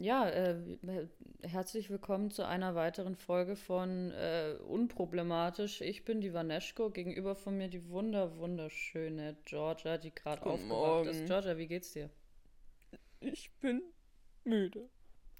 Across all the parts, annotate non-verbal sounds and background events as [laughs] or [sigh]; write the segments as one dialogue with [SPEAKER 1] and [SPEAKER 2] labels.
[SPEAKER 1] Ja, äh, herzlich willkommen zu einer weiteren Folge von äh, Unproblematisch. Ich bin die Vaneschko, gegenüber von mir die wunder wunderschöne Georgia, die gerade aufgewacht
[SPEAKER 2] Morgen.
[SPEAKER 1] ist. Georgia, wie geht's dir?
[SPEAKER 2] Ich bin müde.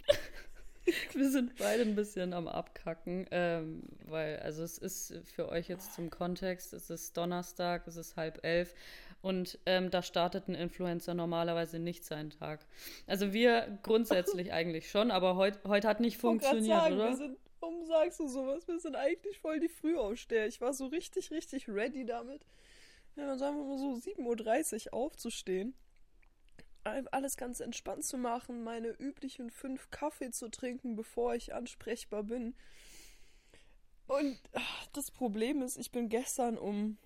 [SPEAKER 2] [laughs]
[SPEAKER 1] Wir sind beide ein bisschen am Abkacken, ähm, weil, also es ist für euch jetzt zum Kontext, es ist Donnerstag, es ist halb elf und ähm, da startet ein Influencer normalerweise nicht seinen Tag. Also wir grundsätzlich [laughs] eigentlich schon, aber heute heut hat nicht funktioniert,
[SPEAKER 2] sagen,
[SPEAKER 1] oder?
[SPEAKER 2] Wir sind, warum sagst du sowas? Wir sind eigentlich voll die Frühaufsteher. Ich war so richtig, richtig ready damit. Ja, dann sagen wir mal so 7.30 Uhr aufzustehen. Alles ganz entspannt zu machen, meine üblichen fünf Kaffee zu trinken, bevor ich ansprechbar bin. Und ach, das Problem ist, ich bin gestern um.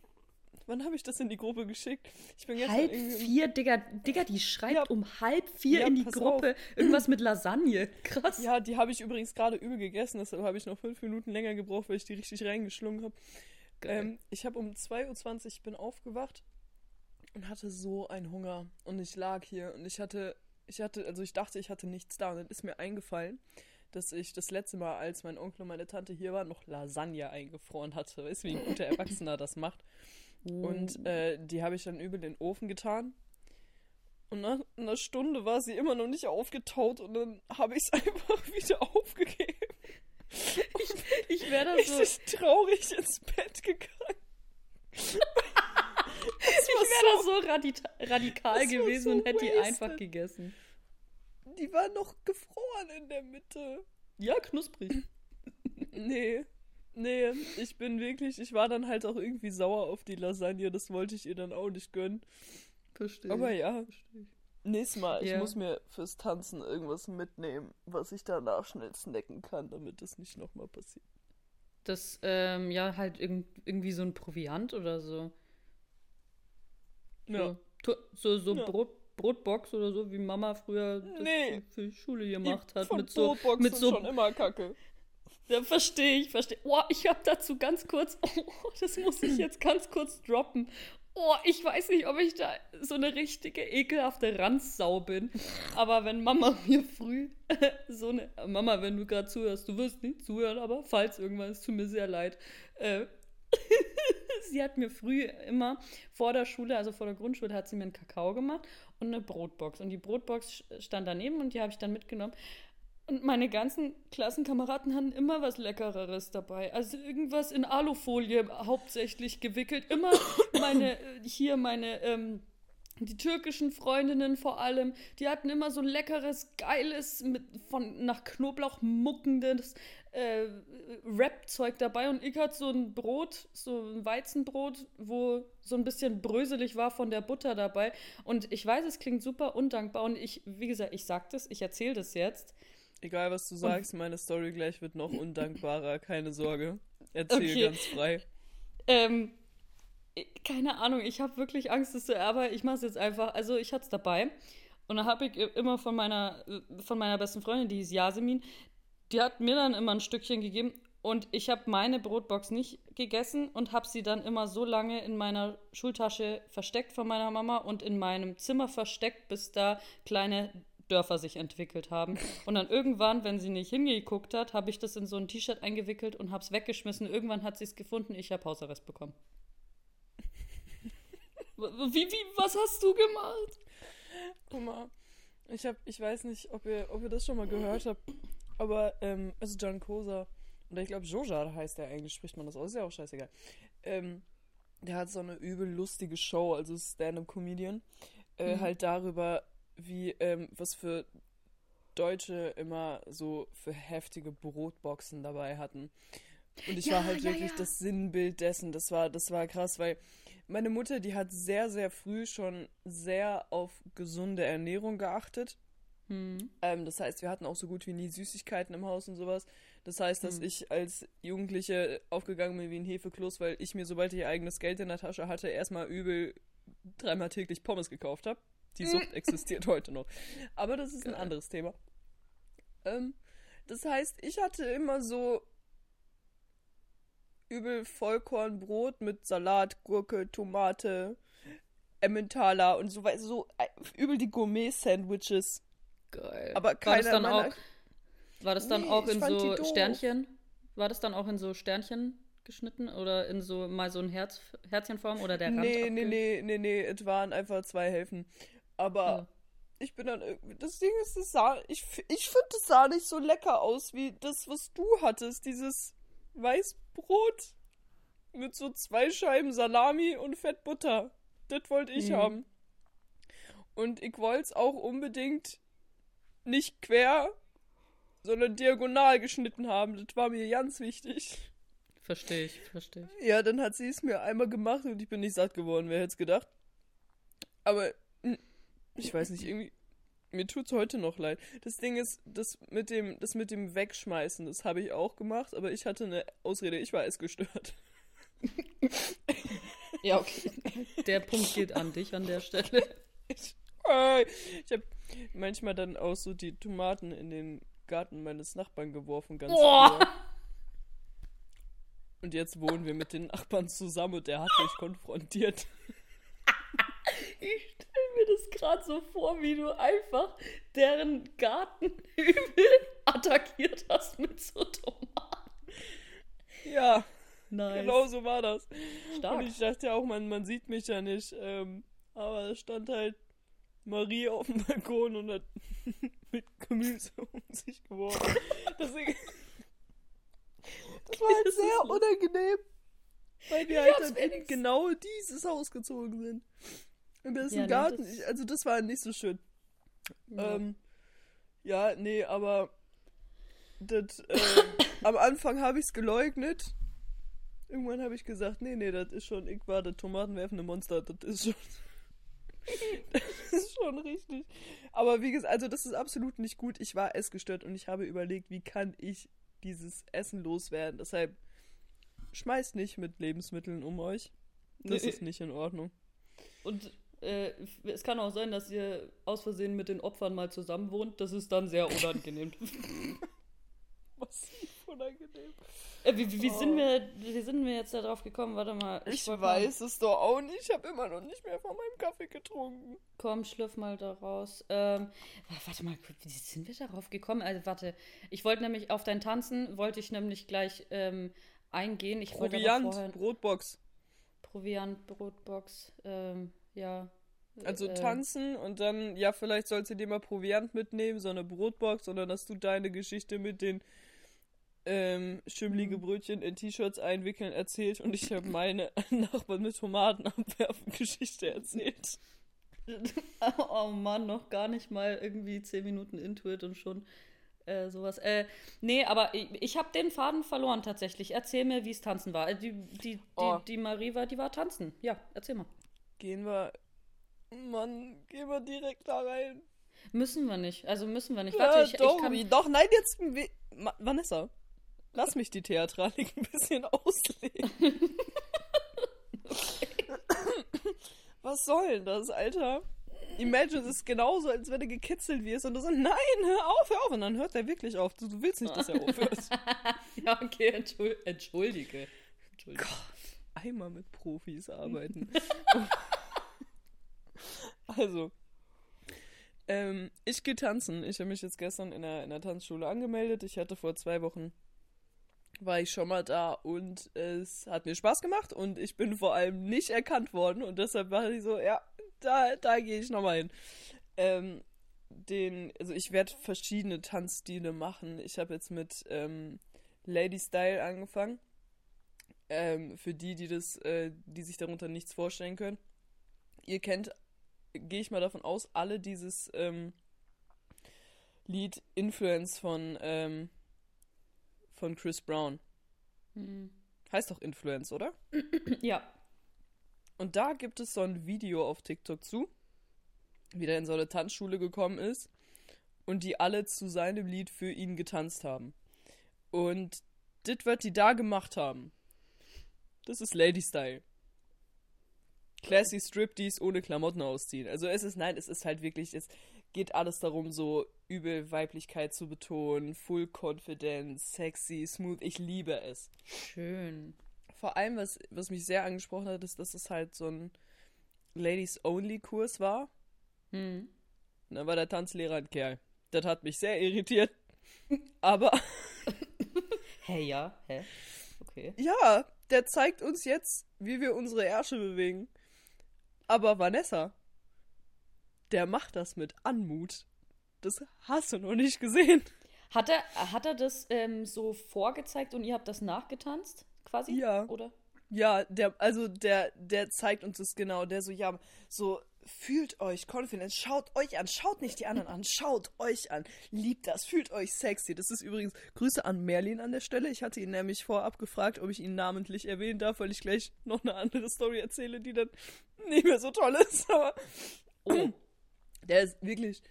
[SPEAKER 2] Wann habe ich das in die Gruppe geschickt? Ich bin gestern
[SPEAKER 1] Halb vier, Digga, Digga, die schreibt
[SPEAKER 2] Ja.
[SPEAKER 1] um halb vier
[SPEAKER 2] Ja,
[SPEAKER 1] in die Gruppe [clears throat] irgendwas mit Lasagne. Krass.
[SPEAKER 2] Ja, die habe ich übrigens gerade übel gegessen, deshalb habe ich noch fünf Minuten länger gebraucht, weil ich die richtig reingeschlungen habe. Ähm, ich habe um 2.20 Uhr bin aufgewacht und hatte so einen Hunger. Und ich lag hier und ich hatte, ich hatte, also ich dachte, ich hatte nichts da. Und dann ist mir eingefallen, dass ich das letzte Mal, als mein Onkel und meine Tante hier waren, noch Lasagne eingefroren hatte. Weißt du, wie ein guter [laughs] Erwachsener das macht? Und äh, die habe ich dann übel in den Ofen getan. Und nach einer Stunde war sie immer noch nicht aufgetaut und dann habe ich es [laughs] einfach wieder aufgegeben.
[SPEAKER 1] ich wäre da
[SPEAKER 2] Ich
[SPEAKER 1] so,
[SPEAKER 2] bin traurig ins Bett gegangen. [laughs]
[SPEAKER 1] Ich wäre da so radita radikal gewesen
[SPEAKER 2] so
[SPEAKER 1] und hätte die einfach gegessen.
[SPEAKER 2] Die war noch gefroren in der Mitte.
[SPEAKER 1] Ja, knusprig.
[SPEAKER 2] Nee. Nee, ich bin wirklich, ich war dann halt auch irgendwie sauer auf die Lasagne, das wollte ich ihr dann auch nicht gönnen.
[SPEAKER 1] Verstehe.
[SPEAKER 2] Aber ja,
[SPEAKER 1] Verstehe ich.
[SPEAKER 2] nächstes Mal, ich
[SPEAKER 1] Ja.
[SPEAKER 2] muss mir fürs Tanzen irgendwas mitnehmen, was ich danach schnell snacken kann, damit das nicht nochmal passiert.
[SPEAKER 1] Das, ähm, ja, halt irg irgendwie so ein Proviant oder so.
[SPEAKER 2] Ja.
[SPEAKER 1] So, so, so
[SPEAKER 2] Ja.
[SPEAKER 1] Brot, Brotbox oder so, wie Mama früher
[SPEAKER 2] Nee.
[SPEAKER 1] für die Schule gemacht hat.
[SPEAKER 2] Von
[SPEAKER 1] Mit so,
[SPEAKER 2] Brotboxen
[SPEAKER 1] mit so
[SPEAKER 2] schon immer kacke.
[SPEAKER 1] Ja, verstehe ich, verstehe. Oh, ich habe dazu ganz kurz, [laughs] oh, das muss ich jetzt ganz kurz droppen. Oh, ich weiß nicht, ob ich da so eine richtige ekelhafte Ranzsau bin. Aber wenn Mama [laughs] mir früh [laughs] so eine. Mama, wenn du gerade zuhörst, du wirst nicht zuhören, aber falls irgendwann, es tut mir sehr leid. Äh, sie hat mir früh immer vor der Schule, also vor der Grundschule, hat sie mir einen Kakao gemacht und eine Brotbox. Und die Brotbox stand daneben und die habe ich dann mitgenommen. Und meine ganzen Klassenkameraden hatten immer was Leckereres dabei. Also irgendwas in Alufolie hauptsächlich gewickelt. Immer [coughs] meine, äh, hier meine, ähm, die türkischen Freundinnen vor allem, die hatten immer so leckeres, geiles, mit, von, nach Knoblauch muckendes äh, Rap-Zeug dabei. Und ich hatte so ein Brot, so ein Weizenbrot, wo so ein bisschen bröselig war von der Butter dabei. Und ich weiß, es klingt super undankbar. Und ich, wie gesagt, ich sag das, ich erzähle das jetzt.
[SPEAKER 2] Egal, was du sagst, meine Story gleich wird noch undankbarer, keine Sorge. Erzähl
[SPEAKER 1] Okay.
[SPEAKER 2] ganz frei.
[SPEAKER 1] Ähm, keine Ahnung, ich habe wirklich Angst, dass du, aber ich mache es jetzt einfach. Also ich hatte es dabei und dann habe ich immer von meiner, von meiner besten Freundin, die hieß Yasemin, die hat mir dann immer ein Stückchen gegeben und ich habe meine Brotbox nicht gegessen und habe sie dann immer so lange in meiner Schultasche versteckt von meiner Mama und in meinem Zimmer versteckt, bis da kleine Dörfer sich entwickelt haben. Und dann irgendwann, wenn sie nicht hingeguckt hat, habe ich das in so ein T-Shirt eingewickelt und habe es weggeschmissen. Irgendwann hat sie es gefunden, ich habe Hausarrest bekommen. [laughs] Wie, wie, was hast du gemacht?
[SPEAKER 2] Guck mal, ich hab, ich weiß nicht, ob ihr, ob ihr das schon mal gehört habt, aber, ähm, also John Kosa, oder ich glaube Joja heißt der eigentlich, spricht man das aus, ist ja auch scheißegal. Ähm, der hat so eine übel lustige Show, also Stand-Up-Comedian, äh, halt darüber, wie, ähm, was für Deutsche immer so für heftige Brotboxen dabei hatten. Und ich
[SPEAKER 1] Ja,
[SPEAKER 2] war halt
[SPEAKER 1] ja,
[SPEAKER 2] wirklich
[SPEAKER 1] ja.
[SPEAKER 2] das Sinnbild dessen. Das war, das war krass, weil meine Mutter, die hat sehr, sehr früh schon sehr auf gesunde Ernährung geachtet.
[SPEAKER 1] Hm.
[SPEAKER 2] Ähm, das heißt, wir hatten auch so gut wie nie Süßigkeiten im Haus und sowas. Das heißt, dass
[SPEAKER 1] Hm.
[SPEAKER 2] ich als Jugendliche aufgegangen bin wie ein Hefekloß, weil ich mir, sobald ich eigenes Geld in der Tasche hatte, erstmal übel dreimal täglich Pommes gekauft habe. Die Sucht [laughs] existiert heute noch. Aber das ist ein anderes Thema. Ähm, das heißt, ich hatte immer so übel Vollkornbrot mit Salat, Gurke, Tomate, Emmentaler und so weiter. So äh, übel die Gourmet-Sandwiches.
[SPEAKER 1] Geil.
[SPEAKER 2] Aber
[SPEAKER 1] war das
[SPEAKER 2] keiner
[SPEAKER 1] dann
[SPEAKER 2] meiner-
[SPEAKER 1] auch, war das dann
[SPEAKER 2] Nee,
[SPEAKER 1] auch in so. Sternchen? War das dann auch in so Sternchen geschnitten oder in so mal so ein Herz, Herzchenform oder der Rand?
[SPEAKER 2] Nee, nee,
[SPEAKER 1] abge-
[SPEAKER 2] nee, nee, nee, es waren einfach zwei Hälften. Aber
[SPEAKER 1] Ja.
[SPEAKER 2] ich bin dann irgendwie, das Ding ist, das sah, ich, ich finde, es sah nicht so lecker aus wie das, was du hattest, dieses Weißbrot mit so zwei Scheiben Salami und Fettbutter. Das wollte ich
[SPEAKER 1] Mhm.
[SPEAKER 2] haben. Und ich wollte es auch unbedingt nicht quer, sondern diagonal geschnitten haben. Das war mir ganz wichtig.
[SPEAKER 1] Verstehe ich, verstehe ich.
[SPEAKER 2] Ja, dann hat sie es mir einmal gemacht und ich bin nicht satt geworden, wer hätte es gedacht. Aber ich weiß nicht, irgendwie. Mir tut's heute noch leid. Das Ding ist, das mit dem, das mit dem Wegschmeißen, das habe ich auch gemacht, aber ich hatte eine Ausrede, ich war essgestört. [laughs]
[SPEAKER 1] Ja, okay. Der Punkt geht an dich an der Stelle.
[SPEAKER 2] Ich, äh, ich habe manchmal dann auch so die Tomaten in den Garten meines Nachbarn geworfen, ganz
[SPEAKER 1] Boah!
[SPEAKER 2] früher. Und jetzt wohnen wir mit den Nachbarn zusammen und der hat mich konfrontiert.
[SPEAKER 1] Ich stelle mir das gerade so vor, wie du einfach deren Garten übel [laughs] attackiert hast mit so Tomaten.
[SPEAKER 2] Ja,
[SPEAKER 1] Nice.
[SPEAKER 2] genau so war das.
[SPEAKER 1] Stark.
[SPEAKER 2] Und ich dachte ja auch, man, man sieht mich ja nicht. Ähm, aber es stand halt Marie auf dem Balkon und hat [laughs] mit Gemüse [laughs] um sich geworfen. Deswegen, das war halt
[SPEAKER 1] Das
[SPEAKER 2] sehr unangenehm. Weil wir halt dann in genau dieses Haus gezogen sind. Im besten
[SPEAKER 1] Ja,
[SPEAKER 2] Garten.
[SPEAKER 1] das-
[SPEAKER 2] Ich, also das war nicht so schön.
[SPEAKER 1] Ja.
[SPEAKER 2] Ähm, ja, nee, aber das, äh, [coughs] am Anfang habe ich es geleugnet. Irgendwann habe ich gesagt, nee, nee, das ist schon, ich war das tomatenwerfende Monster, das ist schon, [laughs] [laughs] das ist schon richtig. Aber wie gesagt, also das ist absolut nicht gut. Ich war essgestört und ich habe überlegt, wie kann ich dieses Essen loswerden. Deshalb schmeißt nicht mit Lebensmitteln um euch. Das
[SPEAKER 1] Nee.
[SPEAKER 2] ist nicht in Ordnung.
[SPEAKER 1] Und äh, es kann auch sein, dass ihr aus Versehen mit den Opfern mal zusammen wohnt. Das ist dann sehr unangenehm. [laughs]
[SPEAKER 2] Massiv unangenehm.
[SPEAKER 1] äh, wie, wie,
[SPEAKER 2] Oh.
[SPEAKER 1] sind wir, wie sind wir jetzt da drauf gekommen? Warte mal.
[SPEAKER 2] Ich
[SPEAKER 1] wollt
[SPEAKER 2] weiß es doch auch nicht. Ich habe immer noch nicht mehr von meinem Kaffee getrunken.
[SPEAKER 1] Mal, komm, schlürf mal da raus. Ähm, warte mal, wie sind wir darauf gekommen? Also, warte. Ich wollte nämlich auf dein Tanzen, wollte ich nämlich gleich ähm, eingehen. Ich
[SPEAKER 2] Proviant,
[SPEAKER 1] vorher
[SPEAKER 2] Brotbox.
[SPEAKER 1] Proviant, Brotbox, ähm, ja.
[SPEAKER 2] Also
[SPEAKER 1] äh,
[SPEAKER 2] tanzen und dann, ja, vielleicht sollst du dir mal Proviant mitnehmen, so eine Brotbox, dann hast du deine Geschichte mit den ähm, schimmlige
[SPEAKER 1] Mhm.
[SPEAKER 2] Brötchen in T-Shirts einwickeln erzählt und ich habe meine [laughs] Nachbarn mit Tomaten abwerfen Geschichte erzählt. [laughs]
[SPEAKER 1] Oh Mann, noch gar nicht mal irgendwie zehn Minuten Intuit und schon äh, sowas. Äh, nee, aber ich, ich habe den Faden verloren tatsächlich. Erzähl mir, wie es tanzen war. Äh, Die, die, die,
[SPEAKER 2] Oh.
[SPEAKER 1] die Marie war, die war tanzen. Ja, erzähl mal.
[SPEAKER 2] Gehen wir, Mann, gehen wir direkt da rein.
[SPEAKER 1] Müssen wir nicht. Also müssen wir nicht.
[SPEAKER 2] Ja,
[SPEAKER 1] Warte, ich,
[SPEAKER 2] doch,
[SPEAKER 1] ich kann.
[SPEAKER 2] doch, nein, jetzt, Vanessa, lass mich die Theatralik ein bisschen [laughs] auslegen. Was soll denn das, Alter? Imagine, es ist genauso, als wenn du gekitzelt wirst und du so, nein, hör auf, hör auf. Und dann hört er wirklich auf. Du, du willst nicht, dass er aufhört. [laughs]
[SPEAKER 1] Ja, okay, entschuld, entschuldige. entschuldige.
[SPEAKER 2] Einmal mit Profis [laughs] arbeiten. also, ähm, ich gehe tanzen. Ich habe mich jetzt gestern in der, in der Tanzschule angemeldet. Ich hatte vor zwei Wochen, war ich schon mal da und es hat mir Spaß gemacht und ich bin vor allem nicht erkannt worden und deshalb war ich so, ja, da, da gehe ich nochmal hin. Ähm, den, also ich werde verschiedene Tanzstile machen. Ich habe jetzt mit ähm, Lady Style angefangen. Ähm, für die, die das, äh, die sich darunter nichts vorstellen können. Ihr kennt, gehe ich mal davon aus, alle dieses ähm, Lied Influence von, ähm, von Chris Brown.
[SPEAKER 1] Hm.
[SPEAKER 2] Heißt doch Influence, oder? [clears throat]
[SPEAKER 1] Ja.
[SPEAKER 2] Und da gibt es so ein Video auf TikTok zu, wie der in so eine Tanzschule gekommen ist und die alle zu seinem Lied für ihn getanzt haben. Und das, was die da gemacht haben, das ist Lady Style. Classy Striptease ohne Klamotten ausziehen. Also es ist, nein, es ist halt wirklich, es geht alles darum, so übel Weiblichkeit zu betonen, Full Confidence, sexy, smooth. Ich liebe es
[SPEAKER 1] Schön.
[SPEAKER 2] vor allem, was, was mich sehr angesprochen hat, ist, dass es halt so ein Ladies-Only-Kurs war.
[SPEAKER 1] Hm.
[SPEAKER 2] Da war der Tanzlehrer ein Kerl. Das hat mich sehr irritiert. [laughs] Aber [laughs]
[SPEAKER 1] Hä, ja, hä? Okay.
[SPEAKER 2] ja, der zeigt uns jetzt, wie wir unsere Ärsche bewegen. Aber Vanessa, der macht das mit Anmut. Das hast du noch nicht gesehen.
[SPEAKER 1] Hat er, hat er das ähm, so vorgezeigt und ihr habt das nachgetanzt, quasi?
[SPEAKER 2] Ja.
[SPEAKER 1] Oder?
[SPEAKER 2] Ja, der, also der, der zeigt uns das genau. Der so, ja, so fühlt euch confident, schaut euch an, schaut nicht die anderen an, schaut euch an, liebt das, fühlt euch sexy. Das ist übrigens Grüße an Merlin an der Stelle. Ich hatte ihn nämlich vorab gefragt, ob ich ihn namentlich erwähnen darf, weil ich gleich noch eine andere Story erzähle, die dann nicht mehr so toll ist. Aber
[SPEAKER 1] Oh,
[SPEAKER 2] der ist wirklich,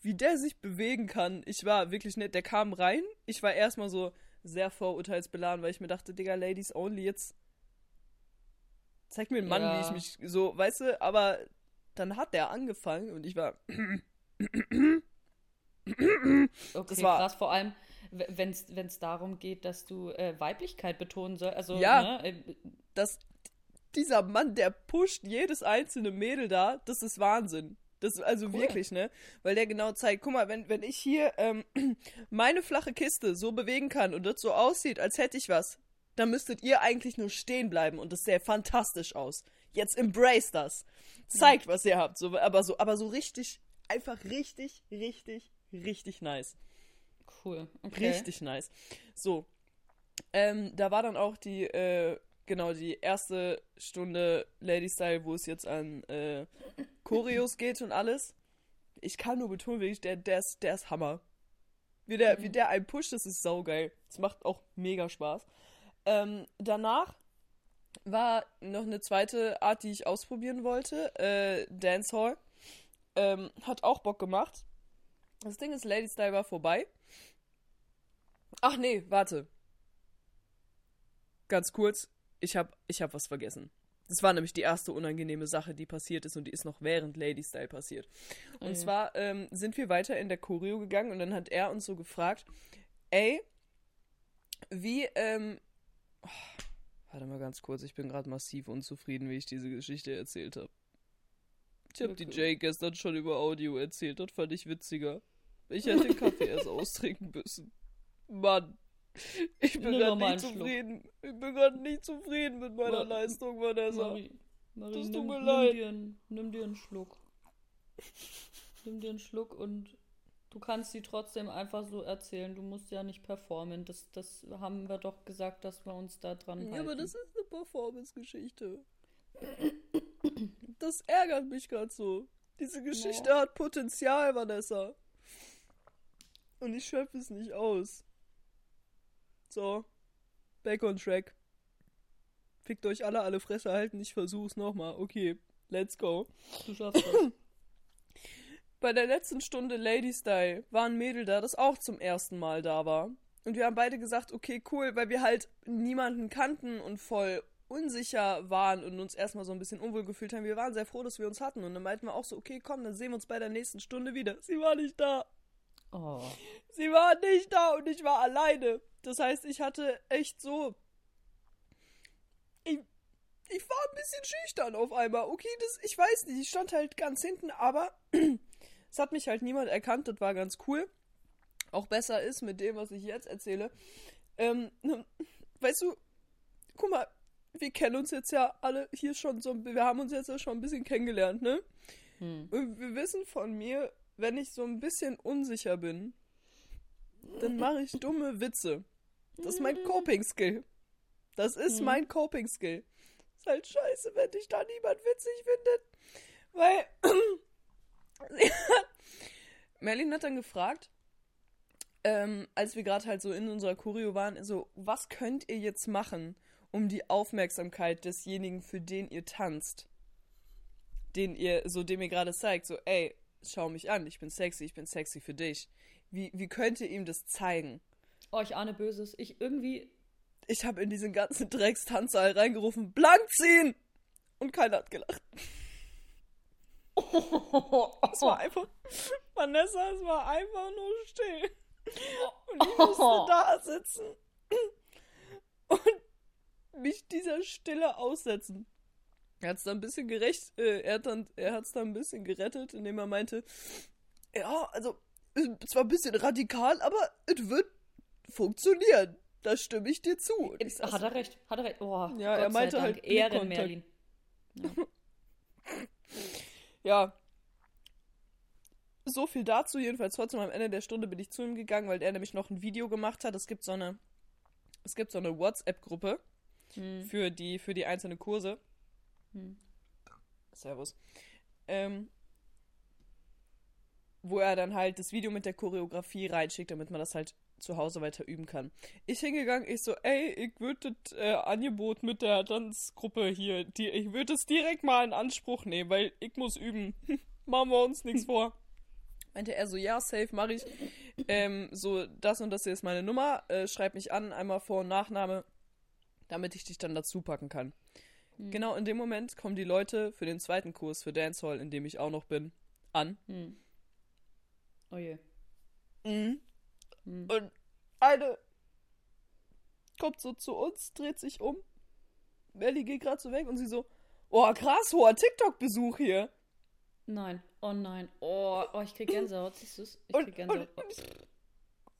[SPEAKER 2] wie der sich bewegen kann. Ich war wirklich nett. Der kam rein. Ich war erstmal so sehr vorurteilsbeladen, weil ich mir dachte, Digga, Ladies only, jetzt zeig mir einen Mann,
[SPEAKER 1] Ja.
[SPEAKER 2] wie ich mich so, weißt du, aber dann hat der angefangen und ich war,
[SPEAKER 1] okay,
[SPEAKER 2] Das war-
[SPEAKER 1] krass. Vor allem, wenn es darum geht, dass du äh, Weiblichkeit betonen sollst. Also,
[SPEAKER 2] Ja.
[SPEAKER 1] ne, äh,
[SPEAKER 2] dass dieser Mann, der pusht jedes einzelne Mädel da, das ist Wahnsinn. Das also
[SPEAKER 1] Cool.
[SPEAKER 2] wirklich, ne? Weil der genau zeigt, guck mal, wenn, wenn ich hier ähm, [clears throat] meine flache Kiste so bewegen kann und das so aussieht, als hätte ich was, dann müsstet ihr eigentlich nur stehen bleiben und das sähe fantastisch aus. Jetzt embrace das. Zeigt, was ihr habt. So, aber so, aber so richtig, einfach richtig, richtig, richtig nice.
[SPEAKER 1] cool. Okay.
[SPEAKER 2] Richtig nice. So. Ähm, da war dann auch die, äh, genau, die erste Stunde Lady Style, wo es jetzt an äh, Choreos geht und alles. Ich kann nur betonen, wirklich, der, der, ist, der ist Hammer. Wie der, wie der einen pusht, das ist saugeil. Das macht auch mega Spaß. Ähm, danach war noch eine zweite Art, die ich ausprobieren wollte. Äh, Dancehall. Ähm, hat auch Bock gemacht. Das Ding ist, Lady Style war vorbei. Ach nee, warte. Ganz kurz, ich hab, ich hab was vergessen. Das war nämlich die erste unangenehme Sache, die passiert ist und die ist noch während Lady Style passiert. Und
[SPEAKER 1] Mhm.
[SPEAKER 2] zwar ähm, sind wir weiter in der Choreo gegangen und dann hat er uns so gefragt, ey, wie, ähm, oh, warte mal ganz kurz, ich bin gerade massiv unzufrieden, wie ich diese Geschichte erzählt habe. Ich habe die
[SPEAKER 1] Okay.
[SPEAKER 2] Jay gestern schon über Audio erzählt, das fand ich witziger. Ich hätte den [laughs] Kaffee erst austrinken müssen. Mann. Ich bin
[SPEAKER 1] Nimm
[SPEAKER 2] gerade nicht
[SPEAKER 1] einen Schluck.
[SPEAKER 2] zufrieden. Ich bin gerade nicht zufrieden mit meiner
[SPEAKER 1] Ma-
[SPEAKER 2] Leistung, Vanessa.
[SPEAKER 1] Marie, Marie
[SPEAKER 2] Das tut
[SPEAKER 1] nimm,
[SPEAKER 2] mir
[SPEAKER 1] nimm,
[SPEAKER 2] leid.
[SPEAKER 1] Dir einen, nimm dir einen Schluck. nimm dir einen Schluck und du kannst sie trotzdem einfach so erzählen. Du musst ja nicht performen. Das, das haben wir doch gesagt, dass wir uns da dran halten.
[SPEAKER 2] Ja, aber das ist eine Performance-Geschichte. Das ärgert mich gerade so. Diese Geschichte hat Potenzial, Vanessa. Und ich schöpfe es nicht aus. So. Back on track. Fickt euch alle alle Fresse halten, ich versuch's nochmal. Okay, let's go.
[SPEAKER 1] Du schaffst das. [laughs]
[SPEAKER 2] Bei der letzten Stunde Lady Style war ein Mädel da, das auch zum ersten Mal da war. Und wir haben beide gesagt, okay, cool, weil wir halt niemanden kannten und voll unsicher waren und uns erstmal so ein bisschen unwohl gefühlt haben. Wir waren sehr froh, dass wir uns hatten. Und dann meinten wir auch so, okay, komm, dann sehen wir uns bei der nächsten Stunde wieder. Sie war nicht da.
[SPEAKER 1] Oh.
[SPEAKER 2] Sie war nicht da und ich war alleine. Das heißt, ich hatte echt so. Ich, ich war ein bisschen schüchtern auf einmal. Okay, das, ich weiß nicht, ich stand halt ganz hinten, aber es hat mich halt niemand erkannt. Das war ganz cool. Auch besser ist mit dem, was ich jetzt erzähle. Ähm, [laughs] weißt du, guck mal, wir kennen uns jetzt ja alle hier schon so, wir haben uns jetzt ja schon ein bisschen kennengelernt, ne?
[SPEAKER 1] Hm.
[SPEAKER 2] Und wir wissen von mir, wenn ich so ein bisschen unsicher bin, dann [laughs] mache ich dumme Witze. Das ist mein Coping-Skill. Das ist
[SPEAKER 1] Mhm.
[SPEAKER 2] mein Coping-Skill. Ist halt scheiße, wenn dich da niemand witzig findet. Weil [clears throat] [laughs] Merlin hat dann gefragt, ähm, als wir gerade halt so in unserer Choreo waren, so, was könnt ihr jetzt machen, um die Aufmerksamkeit desjenigen, für den ihr tanzt, den ihr, so dem ihr gerade zeigt, so, ey, schau mich an, ich bin sexy, ich bin sexy für dich. Wie, wie könnt ihr ihm das zeigen?
[SPEAKER 1] Oh, ich ahne Böses. Ich irgendwie.
[SPEAKER 2] Ich habe in diesen ganzen Dreckstanzsaal reingerufen, blank ziehen! Und keiner hat gelacht. [laughs] Es war [laughs] einfach, Vanessa, es war einfach nur still. Und ich musste da sitzen [clears throat] und mich dieser Stille aussetzen. Er hat es dann ein bisschen gerecht, äh, er hat dann, er hat's dann ein bisschen gerettet, indem er meinte, ja, also zwar ein bisschen radikal, aber es wird funktionieren. Da stimme ich dir zu. Ich
[SPEAKER 1] Hat er recht, hat er recht. Oh,
[SPEAKER 2] Ja,
[SPEAKER 1] Gott
[SPEAKER 2] er meinte halt
[SPEAKER 1] Ehren,
[SPEAKER 2] Blickkontakt.
[SPEAKER 1] Merlin. Ja. [laughs]
[SPEAKER 2] Ja. So viel dazu. Jedenfalls trotzdem am Ende der Stunde bin ich zu ihm gegangen, weil er nämlich noch ein Video gemacht hat. Es gibt so eine, es gibt so eine WhatsApp-Gruppe
[SPEAKER 1] Hm.
[SPEAKER 2] für die, für die einzelnen Kurse.
[SPEAKER 1] Hm.
[SPEAKER 2] Servus. Ähm, wo er dann halt das Video mit der Choreografie reinschickt, damit man das halt zu Hause weiter üben kann. Ich hingegangen, ich so, ey, ich würde das äh, Angebot mit der Tanzgruppe hier, die, ich würde es direkt mal in Anspruch nehmen, weil ich muss üben. [laughs] Machen wir uns nichts vor. [laughs] Meinte er so, ja, safe, mache ich. Ähm, so, das und das hier ist meine Nummer, äh, schreib mich an, einmal Vor- und Nachname, damit ich dich dann dazu packen kann.
[SPEAKER 1] Hm.
[SPEAKER 2] Genau in dem Moment kommen die Leute für den zweiten Kurs für Dancehall, in dem ich auch noch bin, an.
[SPEAKER 1] Hm. Oh je.
[SPEAKER 2] Mhm.
[SPEAKER 1] Hm.
[SPEAKER 2] Und eine kommt so zu uns, dreht sich um. Melly geht gerade so weg und sie so, oh krass, hoher TikTok-Besuch hier.
[SPEAKER 1] Nein, oh nein. Oh, oh ich krieg Gänsehaut, siehst du's? Ich
[SPEAKER 2] Und,
[SPEAKER 1] krieg
[SPEAKER 2] und
[SPEAKER 1] Gänsehaut.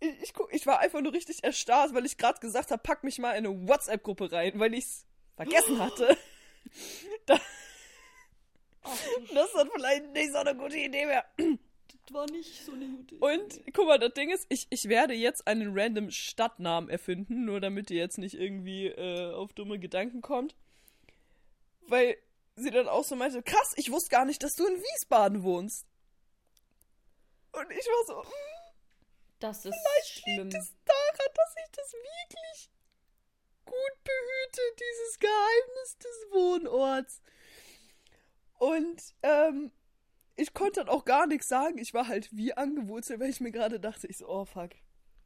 [SPEAKER 2] ich, ich, ich, guck, ich war einfach nur richtig erstarrt, weil ich gerade gesagt habe, pack mich mal in eine WhatsApp-Gruppe rein, weil ich's vergessen [gasps] hatte. [laughs] da,
[SPEAKER 1] Ach, du
[SPEAKER 2] das ist vielleicht nicht so eine gute Idee mehr.
[SPEAKER 1] War nicht so eine gute Idee.
[SPEAKER 2] Und guck mal, das Ding ist, ich, ich werde jetzt einen random Stadtnamen erfinden, nur damit ihr jetzt nicht irgendwie äh, auf dumme Gedanken kommt. Weil sie dann auch so meinte, krass, ich wusste gar nicht, dass du in Wiesbaden wohnst. Und ich war so, hm,
[SPEAKER 1] Das ist schlimm.
[SPEAKER 2] liegt es daran, dass ich das wirklich gut behüte, dieses Geheimnis des Wohnorts. Und ähm, ich konnte dann auch gar nichts sagen. Ich war halt wie angewurzelt, weil ich mir gerade dachte, ich so, oh fuck.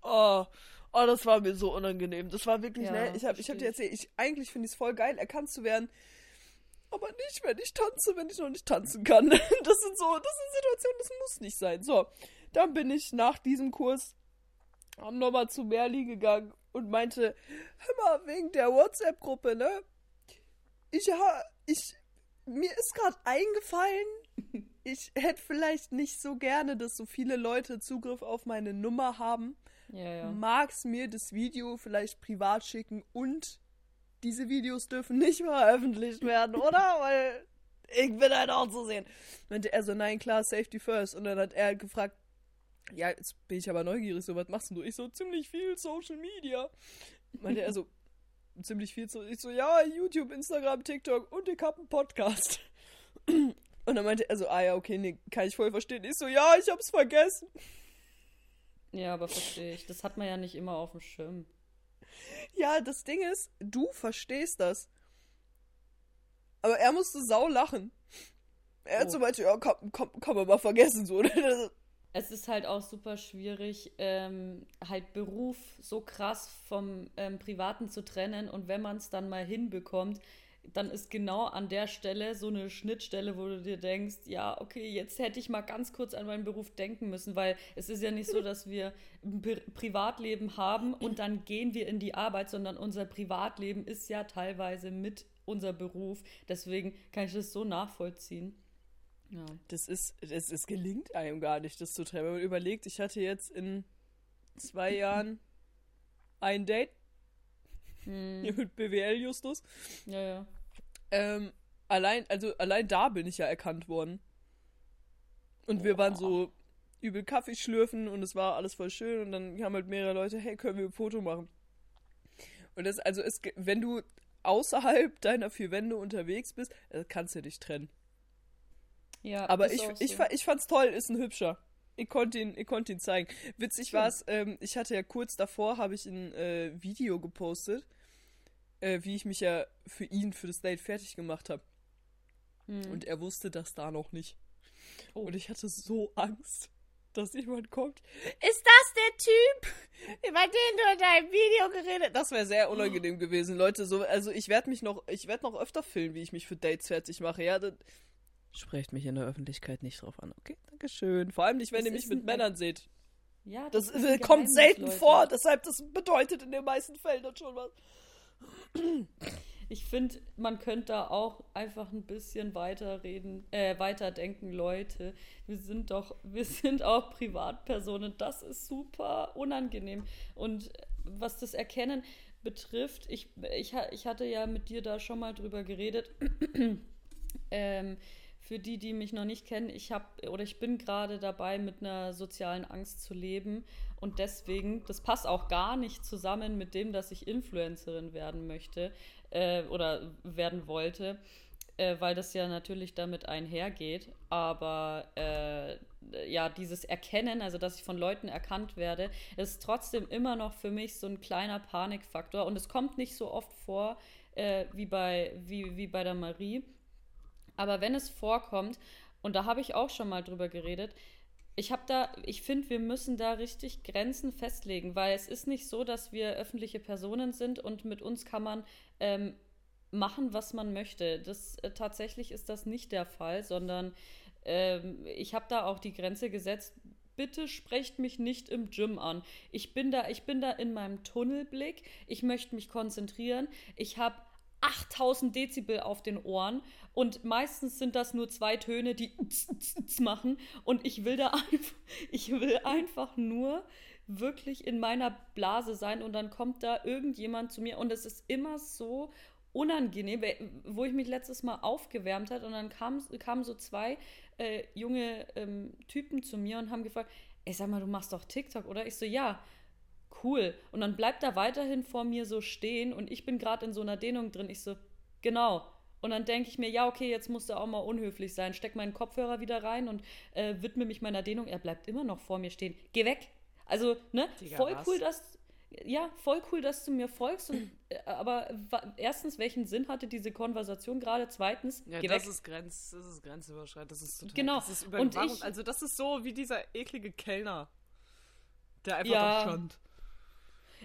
[SPEAKER 2] Oh, oh, das war mir so unangenehm. Das war wirklich,
[SPEAKER 1] Ja,
[SPEAKER 2] ne? Ich habe ich hab dir erzählt, ich, eigentlich finde ich es voll geil, erkannt zu werden. Aber nicht, wenn ich tanze, wenn ich noch nicht tanzen kann. [laughs] Das sind so, das sind Situationen, das muss nicht sein. So, dann bin ich nach diesem Kurs nochmal zu Merli gegangen und meinte, hör mal, wegen der WhatsApp-Gruppe, ne? Ich, ha, ich, mir ist gerade eingefallen, [laughs] ich hätte vielleicht nicht so gerne, dass so viele Leute Zugriff auf meine Nummer haben.
[SPEAKER 1] Ja, ja.
[SPEAKER 2] Magst mir das Video vielleicht privat schicken und diese Videos dürfen nicht veröffentlicht werden, oder? [laughs] Weil ich bin halt auch zu sehen. Meinte er so, nein, klar, Safety first. Und dann hat er halt gefragt, ja, jetzt bin ich aber neugierig, so, was machst du? Ich so, ziemlich viel Social Media. Meinte er so, ziemlich viel so, ich so, ja, YouTube, Instagram, TikTok und ich hab einen Podcast. Und dann meinte er so, ah ja, okay, nee, kann ich voll verstehen. Ich so, ja, ich hab's vergessen.
[SPEAKER 1] Ja, aber verstehe ich. Das hat man ja nicht immer auf dem Schirm.
[SPEAKER 2] Ja, das Ding ist, du verstehst das. Aber er musste sau lachen. Er hat
[SPEAKER 1] Oh.
[SPEAKER 2] so meinte, ja, kann, kann, kann man mal vergessen, so. [laughs]
[SPEAKER 1] Es ist halt auch super schwierig, ähm, halt Beruf so krass vom ähm, Privaten zu trennen. Und wenn man es dann mal hinbekommt, dann ist genau an der Stelle so eine Schnittstelle, wo du dir denkst, ja, okay, jetzt hätte ich mal ganz kurz an meinen Beruf denken müssen, weil es ist ja nicht so, dass wir ein Pri Privatleben haben und dann gehen wir in die Arbeit, sondern unser Privatleben ist ja teilweise mit unser Beruf. Deswegen kann ich das so nachvollziehen. Ja.
[SPEAKER 2] Das ist, es, es gelingt einem gar nicht, das zu trennen. Wenn man überlegt, ich hatte jetzt in zwei Jahren ein Date
[SPEAKER 1] Hm, [laughs]
[SPEAKER 2] hier mit BWL-Justus.
[SPEAKER 1] ja, ja.
[SPEAKER 2] Ähm, allein, also allein da bin ich ja erkannt worden. Und wir waren so übel Kaffee schlürfen und es war alles voll schön und dann kamen halt mehrere Leute, hey, können wir ein Foto machen? Und das, also es, wenn du außerhalb deiner vier Wände unterwegs bist, äh, kannst du dich trennen.
[SPEAKER 1] ja
[SPEAKER 2] Aber
[SPEAKER 1] ist
[SPEAKER 2] ich, ich,
[SPEAKER 1] so.
[SPEAKER 2] fa- ich fand's toll, ist ein hübscher. Ich konnte ihn, ich konnte ihn zeigen. Witzig
[SPEAKER 1] Schön.
[SPEAKER 2] war's, ähm, ich hatte ja kurz davor, habe ich ein äh, Video gepostet, äh, wie ich mich ja für ihn, für das Date fertig gemacht habe.
[SPEAKER 1] Hm.
[SPEAKER 2] Und er wusste das da noch nicht.
[SPEAKER 1] Oh.
[SPEAKER 2] Und ich hatte so Angst, dass jemand kommt. Ist das der Typ, über den du in deinem Video geredet Das wäre sehr unangenehm gewesen, Leute. So, also ich werde mich noch, ich werde noch öfter filmen, wie ich mich für Dates fertig mache. Ja, dann sprecht mich in der Öffentlichkeit nicht drauf an. Okay, Dankeschön. Vor allem nicht, wenn
[SPEAKER 1] Das
[SPEAKER 2] ihr mich mit Männern seht.
[SPEAKER 1] Ja,
[SPEAKER 2] Das,
[SPEAKER 1] ist
[SPEAKER 2] äh, kommt
[SPEAKER 1] Geheimnis,
[SPEAKER 2] selten
[SPEAKER 1] Leute.
[SPEAKER 2] vor, deshalb das bedeutet in den meisten Fällen dann schon was.
[SPEAKER 1] ich finde, man könnte da auch einfach ein bisschen weiter reden, äh, weiterdenken, Leute. Wir sind doch, wir sind auch Privatpersonen. Das ist super unangenehm. Und was das Erkennen betrifft, ich, ich, ich hatte ja mit dir da schon mal drüber geredet. [clears throat] ähm, für die, die mich noch nicht kennen, ich habe oder ich bin gerade dabei, mit einer sozialen Angst zu leben. Und deswegen, das passt auch gar nicht zusammen mit dem, dass ich Influencerin werden möchte äh, oder werden wollte, äh, weil das ja natürlich damit einhergeht. Aber äh, ja, dieses Erkennen, also dass ich von Leuten erkannt werde, ist trotzdem immer noch für mich so ein kleiner Panikfaktor. Und es kommt nicht so oft vor äh, wie, bei, wie, wie bei der Marie. Aber wenn es vorkommt, und da habe ich auch schon mal drüber geredet, ich habe da, ich finde, wir müssen da richtig Grenzen festlegen, weil es ist nicht so, dass wir öffentliche Personen sind und mit uns kann man ähm, machen, was man möchte. Das äh, tatsächlich ist das nicht der Fall, sondern ähm, ich habe da auch die Grenze gesetzt. Bitte sprecht mich nicht im Gym an. Ich bin da, ich bin da in meinem Tunnelblick. Ich möchte mich konzentrieren. Ich habe 8000 Dezibel auf den Ohren und meistens sind das nur zwei Töne, die machen und ich will da einfach, [laughs] ich will einfach nur wirklich in meiner Blase sein und dann kommt da irgendjemand zu mir und es ist immer so unangenehm, wo ich mich letztes Mal aufgewärmt hat und dann kamen kam so zwei äh, junge ähm, Typen zu mir und haben gefragt, ey, sag mal, du machst doch TikTok, oder? Ich so, ja cool. Und dann bleibt er weiterhin vor mir so stehen und ich bin gerade in so einer Dehnung drin. Ich so, genau. Und dann denke ich mir, ja, okay, jetzt musst du auch mal unhöflich sein. Steck meinen Kopfhörer wieder rein und äh, widme mich meiner Dehnung. Er bleibt immer noch vor mir stehen. Geh weg. Also, ne, Digga, voll was? cool, dass. Ja, voll cool, dass du mir folgst. Und, äh, aber erstens, welchen Sinn hatte diese Konversation gerade? Zweitens,
[SPEAKER 2] ja,
[SPEAKER 1] geh
[SPEAKER 2] das
[SPEAKER 1] weg.
[SPEAKER 2] ist Grenz, das ist grenzüberschreitend. Das ist total.
[SPEAKER 1] Genau.
[SPEAKER 2] Das ist
[SPEAKER 1] und ich,
[SPEAKER 2] also das ist so wie dieser eklige Kellner, der einfach
[SPEAKER 1] ja,
[SPEAKER 2] da stand.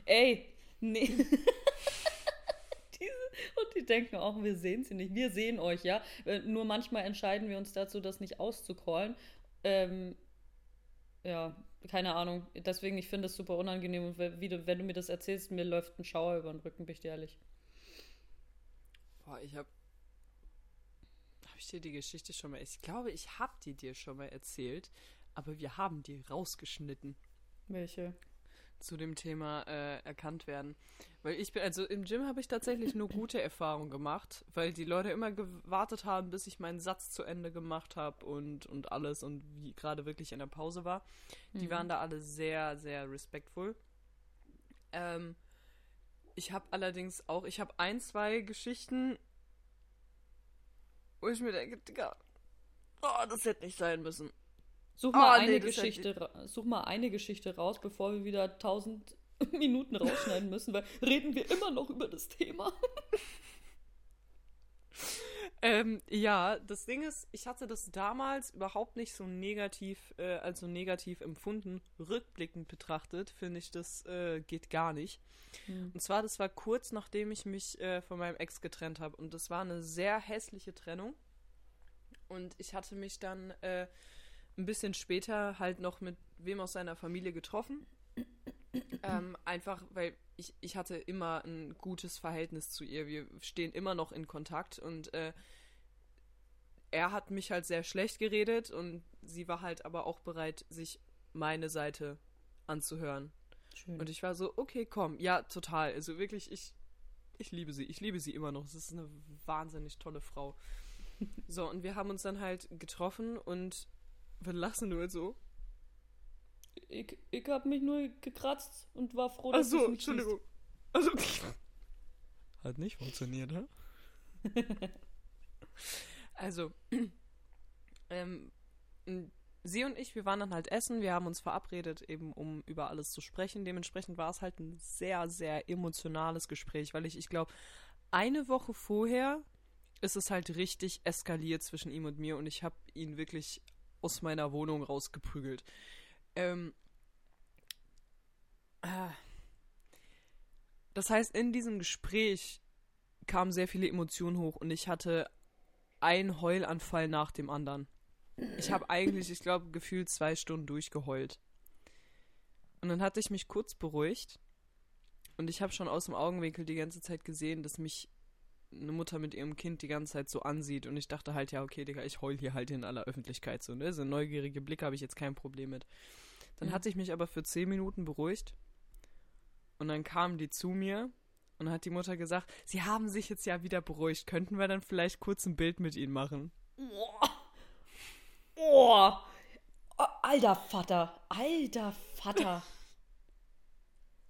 [SPEAKER 1] Ey, nee. [laughs] Diese, und die denken auch, wir sehen sie nicht. Wir sehen euch, ja. Äh, nur manchmal entscheiden wir uns dazu, das nicht auszucallen. Ähm, ja, keine Ahnung. Deswegen, ich finde es super unangenehm. Und wie du, wenn du mir das erzählst, mir läuft ein Schauer über den Rücken, bin ich dir ehrlich.
[SPEAKER 2] Boah, ich hab. Habe ich dir die Geschichte schon mal. Ich glaube, ich habe die dir schon mal erzählt, aber wir haben die rausgeschnitten.
[SPEAKER 1] Welche?
[SPEAKER 2] Zu dem Thema äh, erkannt werden. Weil ich bin, also im Gym habe ich tatsächlich nur gute Erfahrungen gemacht, weil die Leute immer gewartet haben, bis ich meinen Satz zu Ende gemacht habe und, und alles und wie gerade wirklich in der Pause war. Die mhm. waren da alle sehr, sehr respektvoll. Ähm, ich habe allerdings auch, ich habe ein, zwei Geschichten, wo ich mir denke, Digga, oh, das hätte nicht sein müssen.
[SPEAKER 1] Such mal, oh, eine nee, Geschichte, such mal eine Geschichte raus, bevor wir wieder 1000 [laughs] Minuten rausschneiden müssen, weil reden wir immer noch über das Thema. [laughs]
[SPEAKER 2] ähm, ja, das Ding ist, ich hatte das damals überhaupt nicht so negativ, äh, also negativ empfunden. Rückblickend betrachtet, finde ich, das äh, geht gar nicht. Hm. Und zwar, das war kurz nachdem ich mich äh, von meinem Ex getrennt habe. Und das war eine sehr hässliche Trennung. Und ich hatte mich dann äh, ein bisschen später halt noch mit wem aus seiner Familie getroffen. ähm, einfach, weil ich, ich hatte immer ein gutes Verhältnis zu ihr. Wir stehen immer noch in Kontakt und äh, er hat mich halt sehr schlecht geredet und sie war halt aber auch bereit, sich meine Seite anzuhören. Schön. Und ich war so, okay, komm, ja, total. Also wirklich, ich, ich liebe sie. Ich liebe sie immer noch. Es ist eine wahnsinnig tolle Frau. [laughs] so, und wir haben uns dann halt getroffen und was lachst du nur so?
[SPEAKER 1] Ich, ich hab mich nur gekratzt und war froh, dass
[SPEAKER 2] Ach so, Entschuldigung. Also, hat nicht funktioniert, hä? [laughs] also, [clears throat] ähm, sie und ich, wir waren dann halt essen, wir haben uns verabredet, eben um über alles zu sprechen. Dementsprechend war es halt ein sehr, sehr emotionales Gespräch, weil ich, ich glaube, eine Woche vorher ist es halt richtig eskaliert zwischen ihm und mir und ich habe ihn wirklich aus meiner Wohnung rausgeprügelt. Ähm, äh, das heißt, in diesem Gespräch kamen sehr viele Emotionen hoch und ich hatte einen Heulanfall nach dem anderen. Ich habe eigentlich, ich glaube, gefühlt zwei Stunden durchgeheult. Und dann hatte ich mich kurz beruhigt und ich habe schon aus dem Augenwinkel die ganze Zeit gesehen, dass mich eine Mutter mit ihrem Kind die ganze Zeit so ansieht. Und ich dachte halt, ja, okay, Digga, ich heul hier halt in aller Öffentlichkeit so, ne? So neugierige Blicke habe ich jetzt kein Problem mit. Dann
[SPEAKER 1] Ja.
[SPEAKER 2] hatte ich mich aber für zehn Minuten beruhigt. Und dann kam die zu mir und hat die Mutter gesagt, sie haben sich jetzt ja wieder beruhigt. Könnten wir dann vielleicht kurz ein Bild mit ihnen machen?
[SPEAKER 1] Boah. Boah. Oh, alter Vater. Alter Vater. [laughs]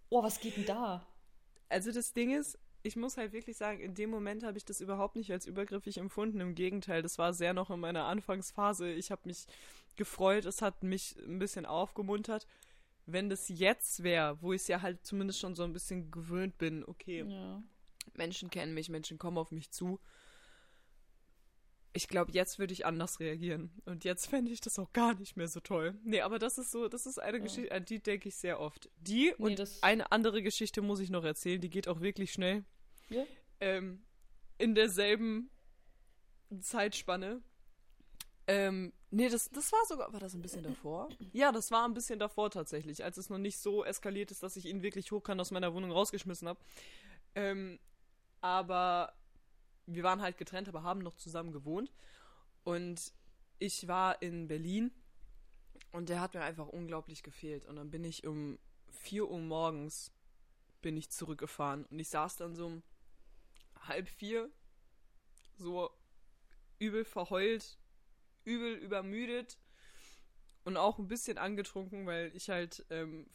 [SPEAKER 1] Oh, was geht denn da?
[SPEAKER 2] Also das Ding ist, ich muss halt wirklich sagen, in dem Moment habe ich das überhaupt nicht als übergriffig empfunden. Im Gegenteil, das war sehr noch in meiner Anfangsphase. Ich habe mich gefreut, es hat mich ein bisschen aufgemuntert. Wenn das jetzt wäre, wo ich es ja halt zumindest schon so ein bisschen gewöhnt bin, okay,
[SPEAKER 1] Ja.
[SPEAKER 2] Menschen kennen mich, Menschen kommen auf mich zu. Ich glaube, jetzt würde ich anders reagieren. Und jetzt fände ich das auch gar nicht mehr so toll. Nee, aber das ist so, das ist eine
[SPEAKER 1] Ja.
[SPEAKER 2] Geschichte, an die denke ich sehr oft. Die
[SPEAKER 1] Nee,
[SPEAKER 2] und eine andere Geschichte muss ich noch erzählen, die geht auch wirklich schnell.
[SPEAKER 1] Ja?
[SPEAKER 2] Ähm, in derselben Zeitspanne. Ähm, nee, das, das war sogar, war das ein bisschen davor? Ja, das war ein bisschen davor tatsächlich, als es noch nicht so eskaliert ist, dass ich ihn wirklich hochkant aus meiner Wohnung rausgeschmissen habe. Ähm, aber wir waren halt getrennt, aber haben noch zusammen gewohnt. Und ich war in Berlin und der hat mir einfach unglaublich gefehlt. Und dann bin ich um 4 Uhr morgens bin ich zurückgefahren und ich saß dann so halb vier, so übel verheult, übel übermüdet und auch ein bisschen angetrunken, weil ich halt, ähm,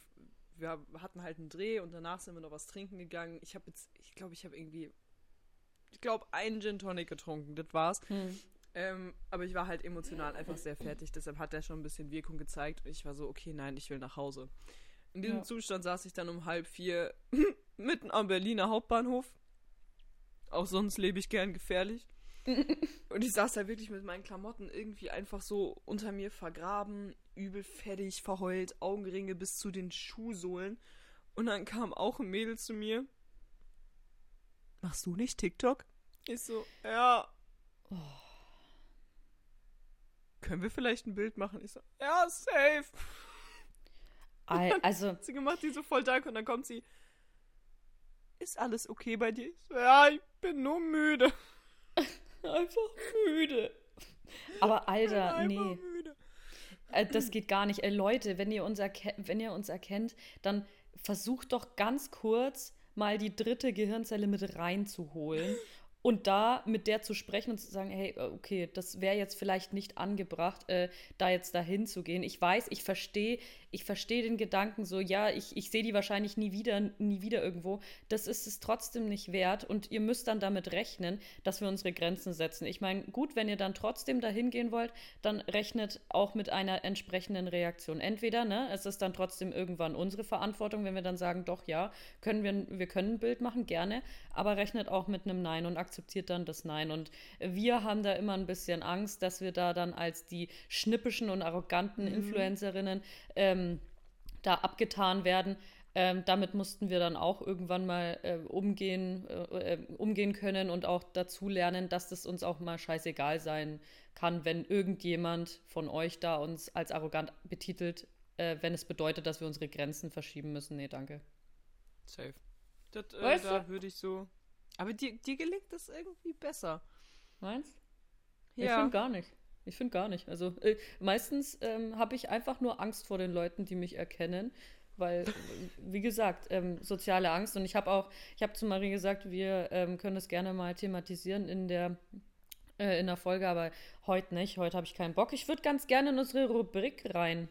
[SPEAKER 2] wir hatten halt einen Dreh und danach sind wir noch was trinken gegangen. Ich habe jetzt, ich glaube, ich habe irgendwie, ich glaube, einen Gin Tonic getrunken, das war's.
[SPEAKER 1] Hm.
[SPEAKER 2] Ähm, aber ich war halt emotional einfach sehr fertig, deshalb hat er schon ein bisschen Wirkung gezeigt und ich war so, okay, nein, ich will nach Hause. In diesem
[SPEAKER 1] Ja.
[SPEAKER 2] Zustand saß ich dann um halb vier [laughs] mitten am Berliner Hauptbahnhof. Auch sonst lebe ich gern gefährlich. [laughs] und ich saß da wirklich mit meinen Klamotten irgendwie einfach so unter mir vergraben, übel fettig, verheult, Augenringe bis zu den Schuhsohlen. Und dann kam auch ein Mädel zu mir. Machst du nicht TikTok? Ich so, ja. Können wir vielleicht ein Bild machen? Ich so, ja, safe.
[SPEAKER 1] Al- Also,
[SPEAKER 2] sie gemacht, die so voll dank und dann kommt sie. Ist alles okay bei dir? Ja, ich bin nur müde. [laughs]
[SPEAKER 1] einfach müde. Aber Alter, nee.
[SPEAKER 2] müde.
[SPEAKER 1] Äh, Das geht gar nicht. Äh, Leute, wenn ihr, uns wenn ihr uns erkennt, dann versucht doch ganz kurz mal die dritte Gehirnzelle mit reinzuholen [laughs] und da mit der zu sprechen und zu sagen, hey, äh, okay, das wäre jetzt vielleicht nicht angebracht, äh, da jetzt dahin zu gehen. Ich weiß, ich verstehe, ich verstehe den Gedanken so, ja, ich, ich sehe die wahrscheinlich nie wieder, nie wieder irgendwo. Das ist es trotzdem nicht wert und ihr müsst dann damit rechnen, dass wir unsere Grenzen setzen. Ich meine, gut, wenn ihr dann trotzdem dahin gehen wollt, dann rechnet auch mit einer entsprechenden Reaktion. Entweder, ne, es ist dann trotzdem irgendwann unsere Verantwortung, wenn wir dann sagen, doch, ja, können wir, wir können ein Bild machen, gerne, aber rechnet auch mit einem Nein und akzeptiert dann das Nein. Und wir haben da immer ein bisschen Angst, dass wir da dann als die schnippischen und arroganten Influencerinnen ähm, da abgetan werden. Ähm, damit mussten wir dann auch irgendwann mal äh, umgehen, äh, äh, umgehen können und auch dazu lernen, dass das uns auch mal scheißegal sein kann, wenn irgendjemand von euch da uns als arrogant betitelt, äh, wenn es bedeutet, dass wir unsere Grenzen verschieben müssen. Nee, danke.
[SPEAKER 2] Safe. Das, äh,
[SPEAKER 1] Weißt
[SPEAKER 2] da würde ich so. Aber dir, dir gelingt das irgendwie besser.
[SPEAKER 1] Meinst? Ich finde gar nicht. Ich finde gar nicht. Also äh, meistens ähm, habe ich einfach nur Angst vor den Leuten, die mich erkennen. Weil, äh, wie gesagt, ähm, soziale Angst. Und ich habe auch, ich habe zu Marie gesagt, wir ähm, können das gerne mal thematisieren in der, äh, in der Folge, aber heute nicht. Heute habe ich keinen Bock. Ich würde ganz gerne in unsere Rubrik rein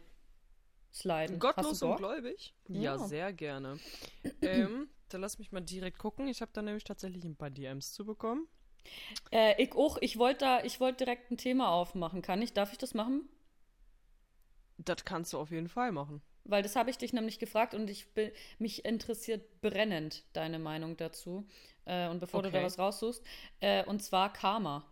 [SPEAKER 1] sliden.
[SPEAKER 2] Gottlos und gläubig? Ja,
[SPEAKER 1] Ja.
[SPEAKER 2] sehr gerne. ähm, dann lass mich mal direkt gucken. Ich habe da nämlich tatsächlich ein paar DMs zu bekommen.
[SPEAKER 1] Äh, ich auch. Ich wollte da, ich wollte direkt ein Thema aufmachen. Kann ich? Darf ich das machen?
[SPEAKER 2] Das kannst du auf jeden Fall machen.
[SPEAKER 1] Weil das habe ich dich nämlich gefragt und ich bin, mich interessiert brennend deine Meinung dazu. Äh, und bevor du da
[SPEAKER 2] Okay.
[SPEAKER 1] was raussuchst, äh, und zwar Karma.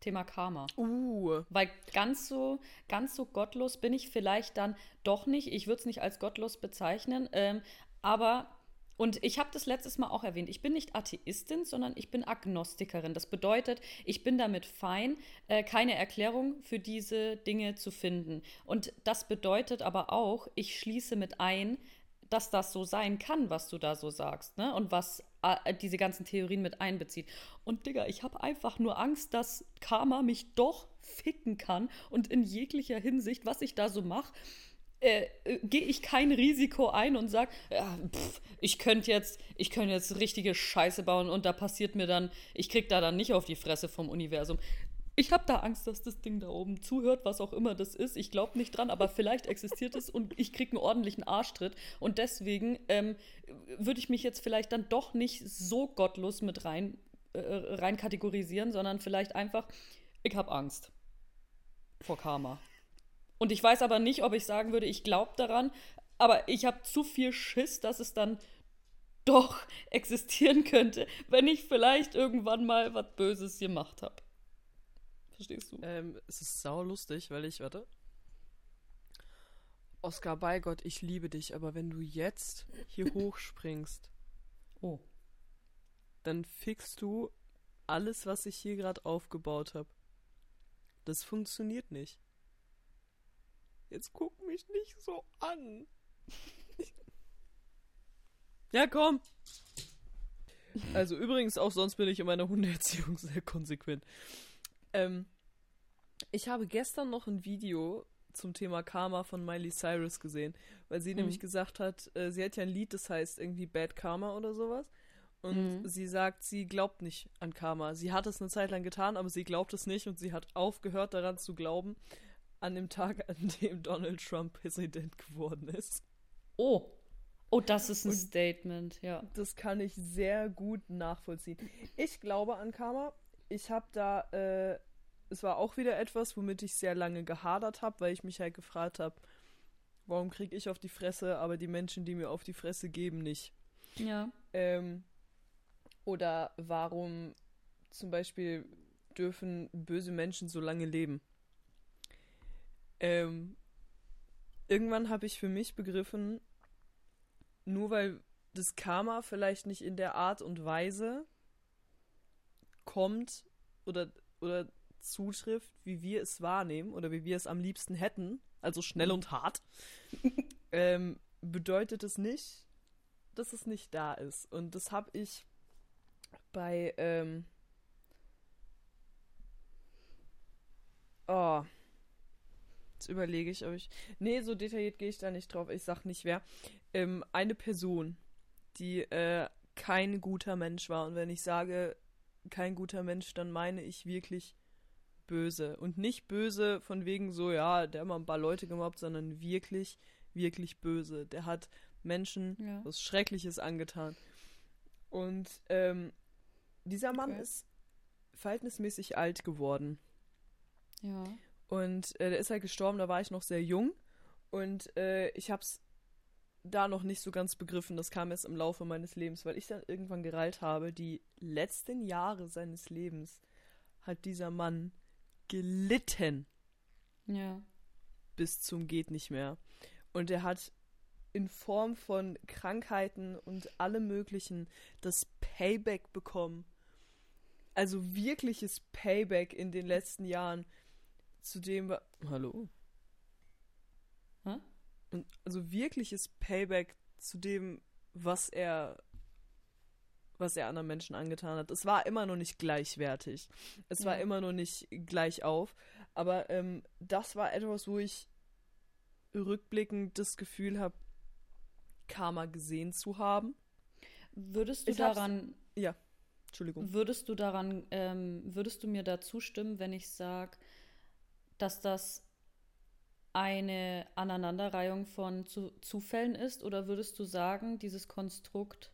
[SPEAKER 1] Thema Karma.
[SPEAKER 2] Uh.
[SPEAKER 1] Weil ganz so, ganz so gottlos bin ich vielleicht dann doch nicht. Ich würde es nicht als gottlos bezeichnen. Ähm, aber, und ich habe das letztes Mal auch erwähnt, ich bin nicht Atheistin, sondern ich bin Agnostikerin. Das bedeutet, ich bin damit fein, äh, keine Erklärung für diese Dinge zu finden. Und das bedeutet aber auch, ich schließe mit ein, dass das so sein kann, was du da so sagst, ne? Und was äh, diese ganzen Theorien mit einbezieht. Und Digga, ich habe einfach nur Angst, dass Karma mich doch ficken kann und in jeglicher Hinsicht, was ich da so mache, äh, äh, gehe ich kein Risiko ein und sage, ja, ich könnte jetzt, ich könnte jetzt richtige Scheiße bauen und da passiert mir dann, ich krieg da dann nicht auf die Fresse vom Universum. Ich habe da Angst, dass das Ding da oben zuhört, was auch immer das ist. Ich glaube nicht dran, aber vielleicht existiert es und ich kriege einen ordentlichen Arschtritt. Und deswegen ähm, würde ich mich jetzt vielleicht dann doch nicht so gottlos mit rein, äh, rein kategorisieren, sondern vielleicht einfach, ich habe Angst vor Karma. Und ich weiß aber nicht, ob ich sagen würde, ich glaube daran, aber ich habe zu viel Schiss, dass es dann doch [laughs] existieren könnte, wenn ich vielleicht irgendwann mal was Böses gemacht habe. Verstehst du?
[SPEAKER 2] Ähm, es ist sau lustig, weil ich, warte. Oskar, bei Gott, ich liebe dich, aber wenn du jetzt hier [laughs] hochspringst,
[SPEAKER 1] oh.
[SPEAKER 2] dann fixst du alles, was ich hier gerade aufgebaut habe. Das funktioniert nicht. Jetzt guck mich nicht so an. [laughs] ja, komm. Also übrigens auch sonst bin ich in meiner Hundeerziehung [laughs] sehr konsequent. Ähm, ich habe gestern noch ein Video zum Thema Karma von Miley Cyrus gesehen, weil sie mhm. nämlich gesagt hat, äh, sie hat ja ein Lied, das heißt irgendwie Bad Karma oder sowas. Und mhm. sie sagt, sie glaubt nicht an Karma. Sie hat es eine Zeit lang getan, aber sie glaubt es nicht und sie hat aufgehört daran zu glauben, an dem Tag, an dem Donald Trump Präsident geworden ist.
[SPEAKER 1] Oh. Oh, das ist ein Und Statement, ja.
[SPEAKER 2] Das kann ich sehr gut nachvollziehen. Ich glaube an Karma. Ich habe da, äh, es war auch wieder etwas, womit ich sehr lange gehadert habe, weil ich mich halt gefragt habe, warum kriege ich auf die Fresse, aber die Menschen, die mir auf die Fresse geben, nicht.
[SPEAKER 1] Ja.
[SPEAKER 2] Ähm, oder warum zum Beispiel dürfen böse Menschen so lange leben? Ähm, irgendwann habe ich für mich begriffen, nur weil das Karma vielleicht nicht in der Art und Weise kommt oder, oder zutrifft, wie wir es wahrnehmen oder wie wir es am liebsten hätten, also schnell und hart, [laughs] ähm, bedeutet es nicht, dass es nicht da ist. Und das habe ich bei, ähm, oh, Jetzt überlege ich, ob ich. Nee, so detailliert gehe ich da nicht drauf. Ich sag nicht wer. Ähm, eine Person, die äh, kein guter Mensch war. Und wenn ich sage, kein guter Mensch, dann meine ich wirklich böse. Und nicht böse von wegen so, ja, der hat mal ein paar Leute gemobbt, sondern wirklich, wirklich böse. Der hat Menschen ja. was Schreckliches angetan. Und ähm, dieser Mann okay. ist verhältnismäßig alt geworden.
[SPEAKER 1] Ja.
[SPEAKER 2] Und äh, der ist halt gestorben, da war ich noch sehr jung. Und äh, ich hab's da noch nicht so ganz begriffen. Das kam erst im Laufe meines Lebens, weil ich dann irgendwann gereilt habe, die letzten Jahre seines Lebens hat dieser Mann gelitten.
[SPEAKER 1] Ja.
[SPEAKER 2] Bis zum geht nicht mehr. Und er hat in Form von Krankheiten und allem möglichen das Payback bekommen. Also wirkliches Payback in den letzten Jahren zu dem war. Hallo?
[SPEAKER 1] Hä?
[SPEAKER 2] Also wirkliches Payback zu dem, was er was er anderen Menschen angetan hat. Es war immer noch nicht gleichwertig. Es ja. war immer noch nicht gleich auf. Aber ähm, das war etwas, wo ich rückblickend das Gefühl habe, Karma gesehen zu haben.
[SPEAKER 1] Würdest du ich daran.
[SPEAKER 2] Ja, Entschuldigung.
[SPEAKER 1] Würdest du daran, ähm, würdest du mir da zustimmen, wenn ich sage, dass das eine Aneinanderreihung von zu Zufällen ist? Oder würdest du sagen, dieses Konstrukt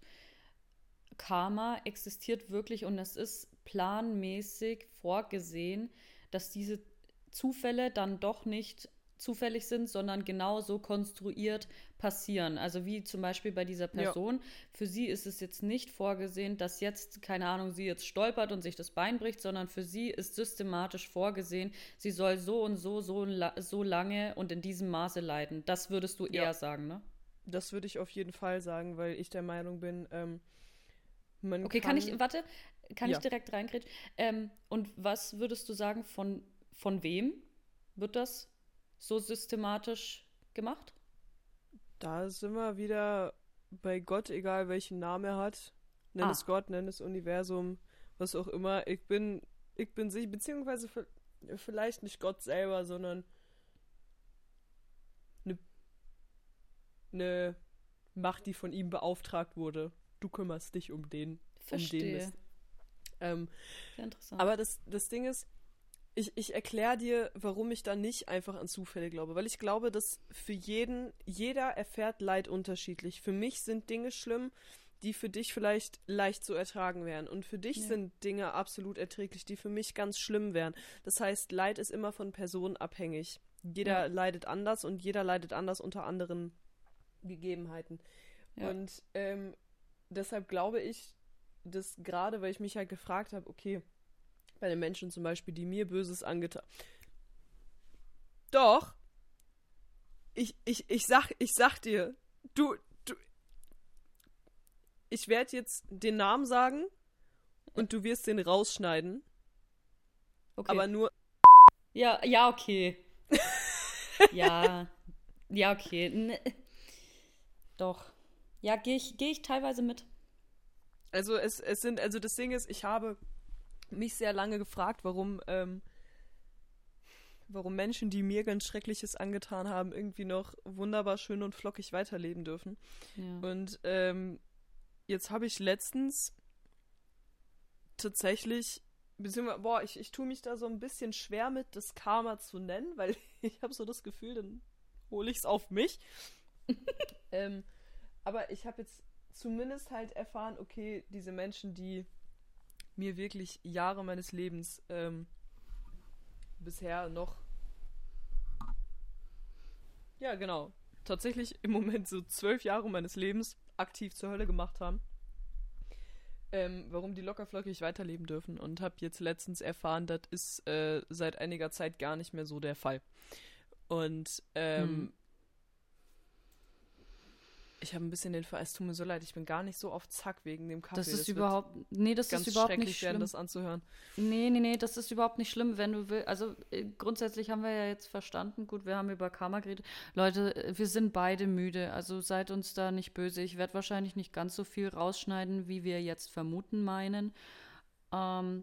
[SPEAKER 1] Karma existiert wirklich und es ist planmäßig vorgesehen, dass diese Zufälle dann doch nicht zufällig sind, sondern genau so konstruiert passieren. Also wie zum Beispiel bei dieser Person. Ja. Für sie ist es jetzt nicht vorgesehen, dass jetzt, keine Ahnung, sie jetzt stolpert und sich das Bein bricht, sondern für sie ist systematisch vorgesehen, sie soll so und so, so, so lange und in diesem Maße leiden. Das würdest du ja. eher sagen, ne?
[SPEAKER 2] Das würde ich auf jeden Fall sagen, weil ich der Meinung bin, ähm,
[SPEAKER 1] man Okay, kann, kann ich, warte, kann ja. ich direkt reingrätschen? Ähm, und was würdest du sagen, von, von wem wird das so systematisch gemacht?
[SPEAKER 2] Da sind wir wieder bei Gott, egal welchen Namen er hat. nenn
[SPEAKER 1] Ah.
[SPEAKER 2] es Gott, nenn es Universum, was auch immer. Ich bin, ich bin sicher, beziehungsweise vielleicht nicht Gott selber, sondern eine ne Macht, die von ihm beauftragt wurde. Du kümmerst dich um den, um den
[SPEAKER 1] Verstehe.
[SPEAKER 2] Mist. Ähm,
[SPEAKER 1] Sehr interessant.
[SPEAKER 2] aber das, das Ding ist, ich, ich erkläre dir, warum ich da nicht einfach an Zufälle glaube. Weil ich glaube, dass für jeden, jeder erfährt Leid unterschiedlich. Für mich sind Dinge schlimm, die für dich vielleicht leicht zu ertragen wären. Und für dich
[SPEAKER 1] Ja.
[SPEAKER 2] sind Dinge absolut erträglich, die für mich ganz schlimm wären. Das heißt, Leid ist immer von Personen abhängig. Jeder
[SPEAKER 1] Ja.
[SPEAKER 2] leidet anders und jeder leidet anders unter anderen Gegebenheiten.
[SPEAKER 1] Ja.
[SPEAKER 2] Und ähm, deshalb glaube ich, dass gerade, weil ich mich halt gefragt habe, okay, bei den Menschen zum Beispiel, die mir Böses angetan. Doch. Ich, ich, ich sag, ich sag dir, du, du. Ich werde jetzt den Namen sagen und du wirst den rausschneiden,
[SPEAKER 1] okay.
[SPEAKER 2] aber nur.
[SPEAKER 1] ja, ja, okay. ja, ja, okay. N Doch. Ja, gehe ich, geh ich teilweise mit.
[SPEAKER 2] Also es, es sind, also das Ding ist, ich habe mich sehr lange gefragt, warum, ähm, warum Menschen, die mir ganz Schreckliches angetan haben, irgendwie noch wunderbar schön und flockig weiterleben dürfen.
[SPEAKER 1] Ja.
[SPEAKER 2] Und ähm, jetzt habe ich letztens tatsächlich, beziehungsweise, boah, ich, ich tue mich da so ein bisschen schwer mit, das Karma zu nennen, weil [laughs] ich habe so das Gefühl, dann hole ich es auf mich. [laughs] ähm, aber ich habe jetzt zumindest halt erfahren, okay, diese Menschen, die mir wirklich Jahre meines Lebens ähm, bisher noch. Ja, genau. Tatsächlich im Moment so zwölf Jahre meines Lebens aktiv zur Hölle gemacht haben. Ähm, warum die lockerflockig weiterleben dürfen. Und habe jetzt letztens erfahren, das ist äh, seit einiger Zeit gar nicht mehr so der Fall. Und ähm,
[SPEAKER 1] Hm.
[SPEAKER 2] Ich habe ein bisschen den Ver es tut mir so leid, ich bin gar nicht so auf Zack wegen dem Kaffee.
[SPEAKER 1] Das ist
[SPEAKER 2] wird
[SPEAKER 1] überhaupt, nee, das ist überhaupt nicht
[SPEAKER 2] werden,
[SPEAKER 1] schlimm.
[SPEAKER 2] das anzuhören.
[SPEAKER 1] Nee, nee, nee, das ist überhaupt nicht schlimm, wenn du willst. Also äh, grundsätzlich haben wir ja jetzt verstanden, gut, wir haben über Karma geredet. Leute, äh, wir sind beide müde, also seid uns da nicht böse. Ich werde wahrscheinlich nicht ganz so viel rausschneiden, wie wir jetzt vermuten meinen. Ähm,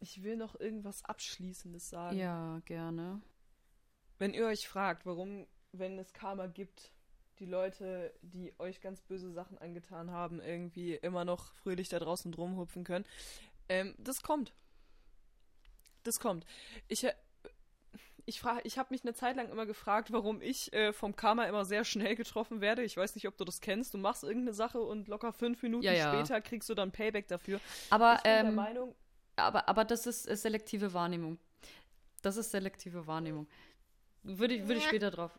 [SPEAKER 2] Ich will noch irgendwas Abschließendes sagen.
[SPEAKER 1] ja, gerne.
[SPEAKER 2] Wenn ihr euch fragt, warum, wenn es Karma gibt, die Leute, die euch ganz böse Sachen angetan haben, irgendwie immer noch fröhlich da draußen rumhupfen können, ähm, das kommt. Das kommt. Ich, äh, ich, ich habe mich eine Zeit lang immer gefragt, warum ich äh, vom Karma immer sehr schnell getroffen werde. Ich weiß nicht, ob du das kennst. Du machst irgendeine Sache und locker fünf Minuten
[SPEAKER 1] Ja, ja.
[SPEAKER 2] später kriegst du dann Payback dafür.
[SPEAKER 1] Aber,
[SPEAKER 2] ich bin der
[SPEAKER 1] ähm,
[SPEAKER 2] Meinung,
[SPEAKER 1] aber, aber das ist äh, selektive Wahrnehmung. Das ist selektive Wahrnehmung. Würde ich, würde ich später drauf.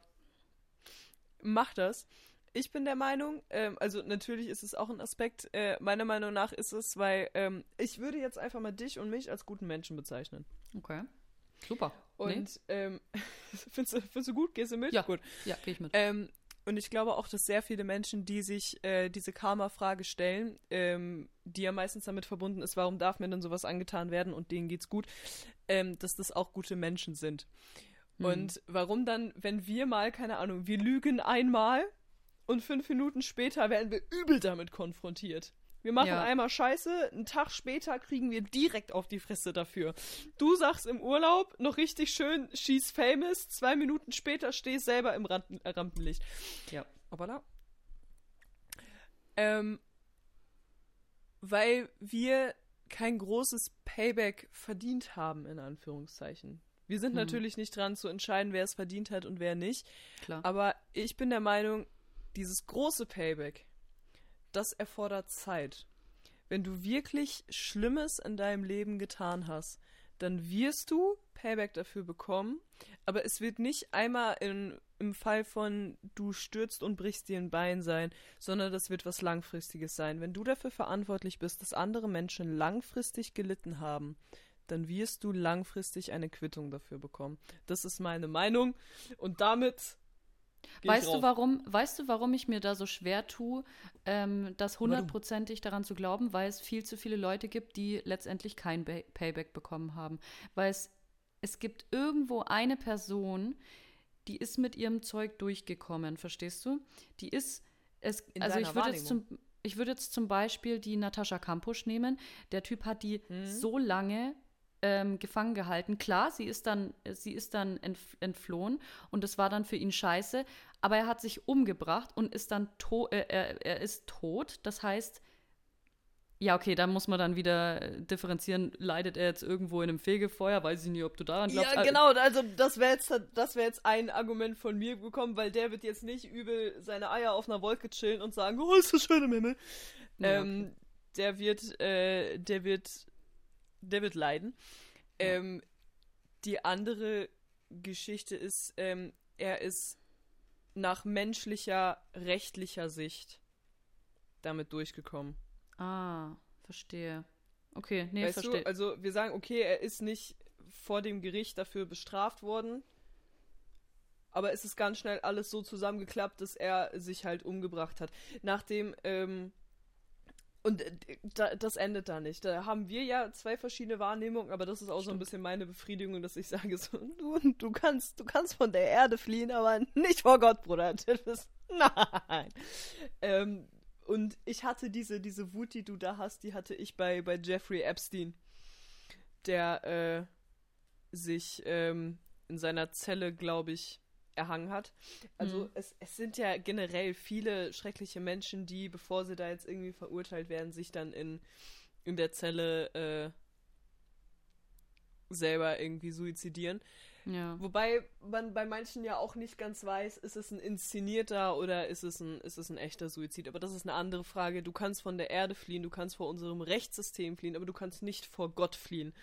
[SPEAKER 2] Mach das. Ich bin der Meinung, ähm, also natürlich ist es auch ein Aspekt, äh, meiner Meinung nach ist es, weil ähm, ich würde jetzt einfach mal dich und mich als guten Menschen bezeichnen.
[SPEAKER 1] Okay. Super. Nee?
[SPEAKER 2] Und ähm, [laughs] findest, du, findest du gut? Gehst du mit?
[SPEAKER 1] Ja.
[SPEAKER 2] Gut.
[SPEAKER 1] Ja, gehe ich mit.
[SPEAKER 2] Ähm, und ich glaube auch, dass sehr viele Menschen, die sich äh, diese Karma-Frage stellen, ähm, die ja meistens damit verbunden ist, warum darf mir denn sowas angetan werden und denen geht's gut, ähm, dass das auch gute Menschen sind.
[SPEAKER 1] Hm.
[SPEAKER 2] Und warum dann, wenn wir mal, keine Ahnung, wir lügen einmal und fünf Minuten später werden wir übel damit konfrontiert. Wir machen
[SPEAKER 1] Ja.
[SPEAKER 2] einmal Scheiße, einen Tag später kriegen wir direkt auf die Fresse dafür. Du sagst im Urlaub noch richtig schön, she's famous, zwei Minuten später stehst selber im Rampen äh, Rampenlicht.
[SPEAKER 1] Ja.
[SPEAKER 2] Aber da. Ähm, weil wir kein großes Payback verdient haben, in Anführungszeichen. Wir sind
[SPEAKER 1] Hm.
[SPEAKER 2] natürlich nicht dran zu entscheiden, wer es verdient hat und wer nicht.
[SPEAKER 1] Klar.
[SPEAKER 2] Aber ich bin der Meinung, dieses große Payback, das erfordert Zeit. Wenn du wirklich Schlimmes in deinem Leben getan hast, dann wirst du Payback dafür bekommen, aber es wird nicht einmal in, im Fall von du stürzt und brichst dir ein Bein sein, sondern das wird was Langfristiges sein. Wenn du dafür verantwortlich bist, dass andere Menschen langfristig gelitten haben, dann wirst du langfristig eine Quittung dafür bekommen. Das ist meine Meinung und damit
[SPEAKER 1] Weißt du, warum, weißt du, warum ich mir da so schwer tue, ähm, das hundertprozentig daran zu glauben? Weil es viel zu viele Leute gibt, die letztendlich kein Pay Payback bekommen haben. Weil es, es gibt irgendwo eine Person, die ist mit ihrem Zeug durchgekommen, verstehst du? Die ist, es,
[SPEAKER 2] In
[SPEAKER 1] also ich würde jetzt zum, ich würde jetzt zum Beispiel die Natascha Kampusch nehmen. Der Typ hat die mhm. so lange ähm, gefangen gehalten. Klar, sie ist dann, sie ist dann entf entflohen und es war dann für ihn scheiße, aber er hat sich umgebracht und ist dann tot, äh, er, er ist tot. Das heißt, ja, okay, da muss man dann wieder differenzieren, leidet er jetzt irgendwo in einem Fegefeuer? Weiß ich nicht, ob du daran glaubst.
[SPEAKER 2] Ja, genau, also das wäre jetzt, wär jetzt ein Argument von mir gekommen, weil der wird jetzt nicht übel seine Eier auf einer Wolke chillen und sagen, oh, ist das schön im Himmel. Ja, ähm, okay. Der wird, äh, der wird, der wird leiden. Ja. Ähm, die andere Geschichte ist, ähm, er ist nach menschlicher, rechtlicher Sicht damit durchgekommen.
[SPEAKER 1] Ah, verstehe. Okay, nee,
[SPEAKER 2] weißt
[SPEAKER 1] verstehe.
[SPEAKER 2] Du? Also wir sagen, okay, er ist nicht vor dem Gericht dafür bestraft worden, aber es ist ganz schnell alles so zusammengeklappt, dass er sich halt umgebracht hat. Nachdem, ähm, und äh, da, das endet da nicht. Da haben wir ja zwei verschiedene Wahrnehmungen, aber das ist auch Stimmt. so ein bisschen meine Befriedigung, dass ich sage so, [laughs] du, du kannst, du kannst von der Erde fliehen, aber nicht vor Gott, Bruder. [laughs] Ist, nein. Ähm, und ich hatte diese, diese Wut, die du da hast, die hatte ich bei, bei Jeffrey Epstein, der äh, sich ähm, in seiner Zelle, glaube ich, erhangen hat. Also mhm. es, es sind ja generell viele schreckliche Menschen, die, bevor sie da jetzt irgendwie verurteilt werden, sich dann in, in der Zelle äh, selber irgendwie suizidieren.
[SPEAKER 1] Ja.
[SPEAKER 2] Wobei man bei manchen ja auch nicht ganz weiß, ist es ein inszenierter oder ist es ein, ist es ein echter Suizid. Aber das ist eine andere Frage. Du kannst von der Erde fliehen, du kannst vor unserem Rechtssystem fliehen, aber du kannst nicht vor Gott fliehen.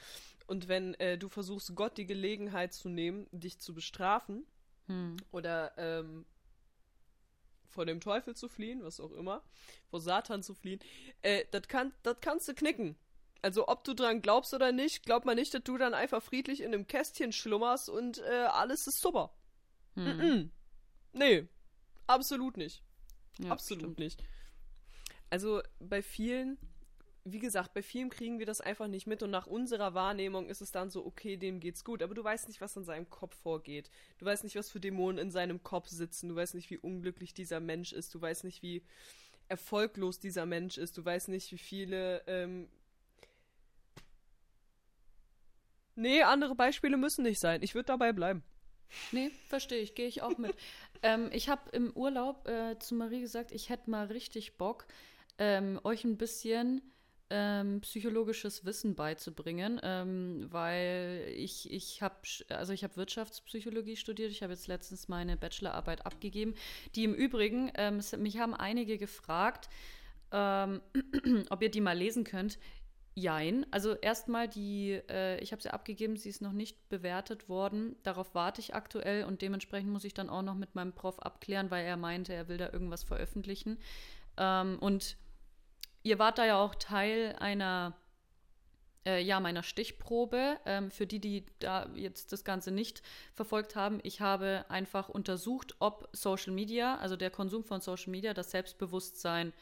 [SPEAKER 2] Und wenn äh, du versuchst, Gott die Gelegenheit zu nehmen, dich zu bestrafen hm. oder ähm, vor dem Teufel zu fliehen, was auch immer, vor Satan zu fliehen, äh, das kann, kannst du knicken. Also ob du dran glaubst oder nicht, glaub mal nicht, dass du dann einfach friedlich in einem Kästchen schlummerst und äh, alles ist super. Hm. Mm -mm. Nee, absolut nicht. Ja, absolut stimmt. nicht. Also bei vielen, wie gesagt, bei vielen kriegen wir das einfach nicht mit und nach unserer Wahrnehmung ist es dann so, okay, dem geht's gut, aber du weißt nicht, was in seinem Kopf vorgeht. Du weißt nicht, was für Dämonen in seinem Kopf sitzen, du weißt nicht, wie unglücklich dieser Mensch ist, du weißt nicht, wie erfolglos dieser Mensch ist, du weißt nicht, wie viele ähm, Nee, andere Beispiele müssen nicht sein. Ich würde dabei bleiben.
[SPEAKER 1] Nee, verstehe ich, gehe ich auch mit. [laughs] ähm, ich habe im Urlaub äh, zu Marie gesagt, ich hätte mal richtig Bock, ähm, euch ein bisschen ähm, psychologisches Wissen beizubringen, ähm, weil ich, ich habe also ich habe Wirtschaftspsychologie studiert. Ich habe jetzt letztens meine Bachelorarbeit abgegeben, die im Übrigen, ähm, mich haben einige gefragt, ähm, [clears throat] ob ihr die mal lesen könnt. Jein. Also erstmal die, äh, ich habe sie abgegeben, sie ist noch nicht bewertet worden. Darauf warte ich aktuell und dementsprechend muss ich dann auch noch mit meinem Prof abklären, weil er meinte, er will da irgendwas veröffentlichen. Ähm, und ihr wart da ja auch Teil einer, äh, ja, meiner Stichprobe. Ähm, für die, die da jetzt das Ganze nicht verfolgt haben, ich habe einfach untersucht, ob Social Media, also der Konsum von Social Media, das Selbstbewusstsein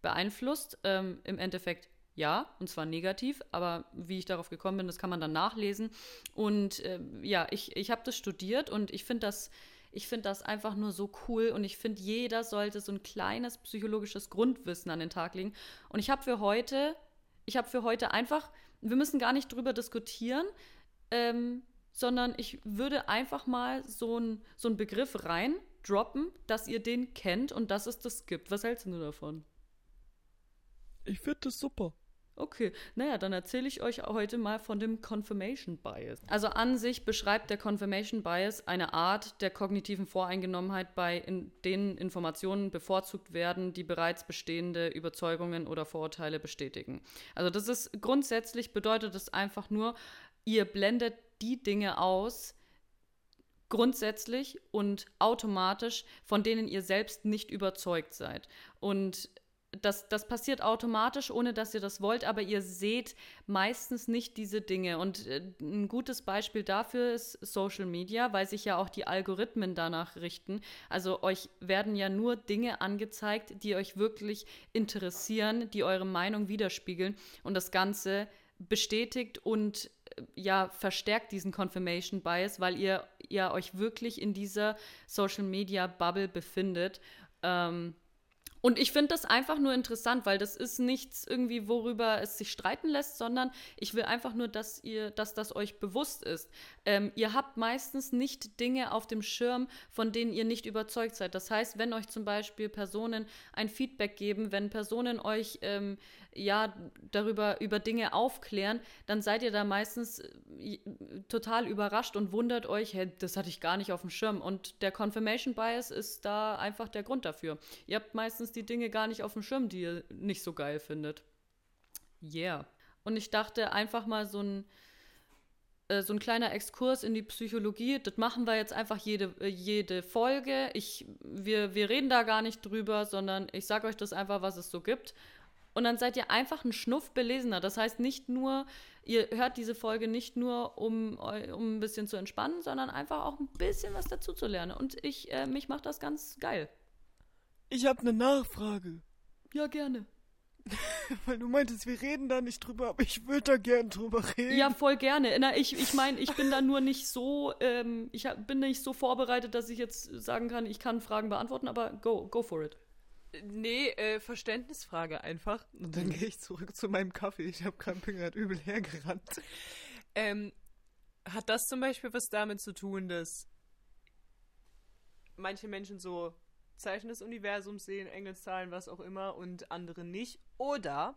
[SPEAKER 1] beeinflusst. Ähm, Im Endeffekt ja, und zwar negativ, aber wie ich darauf gekommen bin, das kann man dann nachlesen. Und äh, ja, ich, ich habe das studiert und ich finde das, ich finde das einfach nur so cool und ich finde, jeder sollte so ein kleines psychologisches Grundwissen an den Tag legen. Und ich habe für heute, ich habe für heute einfach, wir müssen gar nicht drüber diskutieren, ähm, sondern ich würde einfach mal so einen so Begriff rein droppen, dass ihr den kennt und dass es das gibt. Was hältst du davon?
[SPEAKER 2] Ich finde das super.
[SPEAKER 1] Okay, naja, dann erzähle ich euch heute mal von dem Confirmation Bias. Also an sich beschreibt der Confirmation Bias eine Art der kognitiven Voreingenommenheit, bei in denen Informationen bevorzugt werden, die bereits bestehende Überzeugungen oder Vorurteile bestätigen. Also das ist grundsätzlich bedeutet es einfach nur, ihr blendet die Dinge aus, grundsätzlich und automatisch, von denen ihr selbst nicht überzeugt seid. Und das, das passiert automatisch, ohne dass ihr das wollt, aber ihr seht meistens nicht diese Dinge. Und äh, ein gutes Beispiel dafür ist Social Media, weil sich ja auch die Algorithmen danach richten. Also euch werden ja nur Dinge angezeigt, die euch wirklich interessieren, die eure Meinung widerspiegeln. Und das Ganze bestätigt und äh, ja, verstärkt diesen Confirmation Bias, weil ihr ja euch wirklich in dieser Social Media Bubble befindet. Ähm, Und ich finde das einfach nur interessant, weil das ist nichts irgendwie, worüber es sich streiten lässt, sondern ich will einfach nur, dass ihr, dass das euch bewusst ist. Ähm, ihr habt meistens nicht Dinge auf dem Schirm, von denen ihr nicht überzeugt seid. Das heißt, wenn euch zum Beispiel Personen ein Feedback geben, wenn Personen euch ähm, ja darüber über Dinge aufklären, dann seid ihr da meistens äh, total überrascht und wundert euch, hey, das hatte ich gar nicht auf dem Schirm. Und der Confirmation Bias ist da einfach der Grund dafür. Ihr habt meistens die Dinge gar nicht auf dem Schirm, die ihr nicht so geil findet. Yeah. Und ich dachte einfach mal so ein äh, so ein kleiner Exkurs in die Psychologie. Das machen wir jetzt einfach jede, äh, jede Folge. Ich, wir, wir reden da gar nicht drüber, sondern ich sage euch das einfach, was es so gibt. Und dann seid ihr einfach ein Schnuff belesener. Das heißt nicht nur, ihr hört diese Folge nicht nur, um, um ein bisschen zu entspannen, sondern einfach auch ein bisschen was dazu zu lernen. Und ich, äh, mich macht das ganz geil.
[SPEAKER 2] Ich habe eine Nachfrage.
[SPEAKER 1] Ja, gerne. [laughs]
[SPEAKER 2] Weil du meintest, wir reden da nicht drüber, aber ich würde da gern drüber reden.
[SPEAKER 1] Ja, voll gerne. Na, ich ich meine, ich bin da nur nicht so, ähm, ich hab, bin nicht so vorbereitet, dass ich jetzt sagen kann, ich kann Fragen beantworten, aber go, go for it.
[SPEAKER 2] Nee, äh, Verständnisfrage einfach. Und dann gehe ich zurück zu meinem Kaffee. Ich habe gerade gerade übel hergerannt. Ähm, hat das zum Beispiel was damit zu tun, dass manche Menschen so Zeichen des Universums sehen, Engelszahlen, was auch immer, und andere nicht? Oder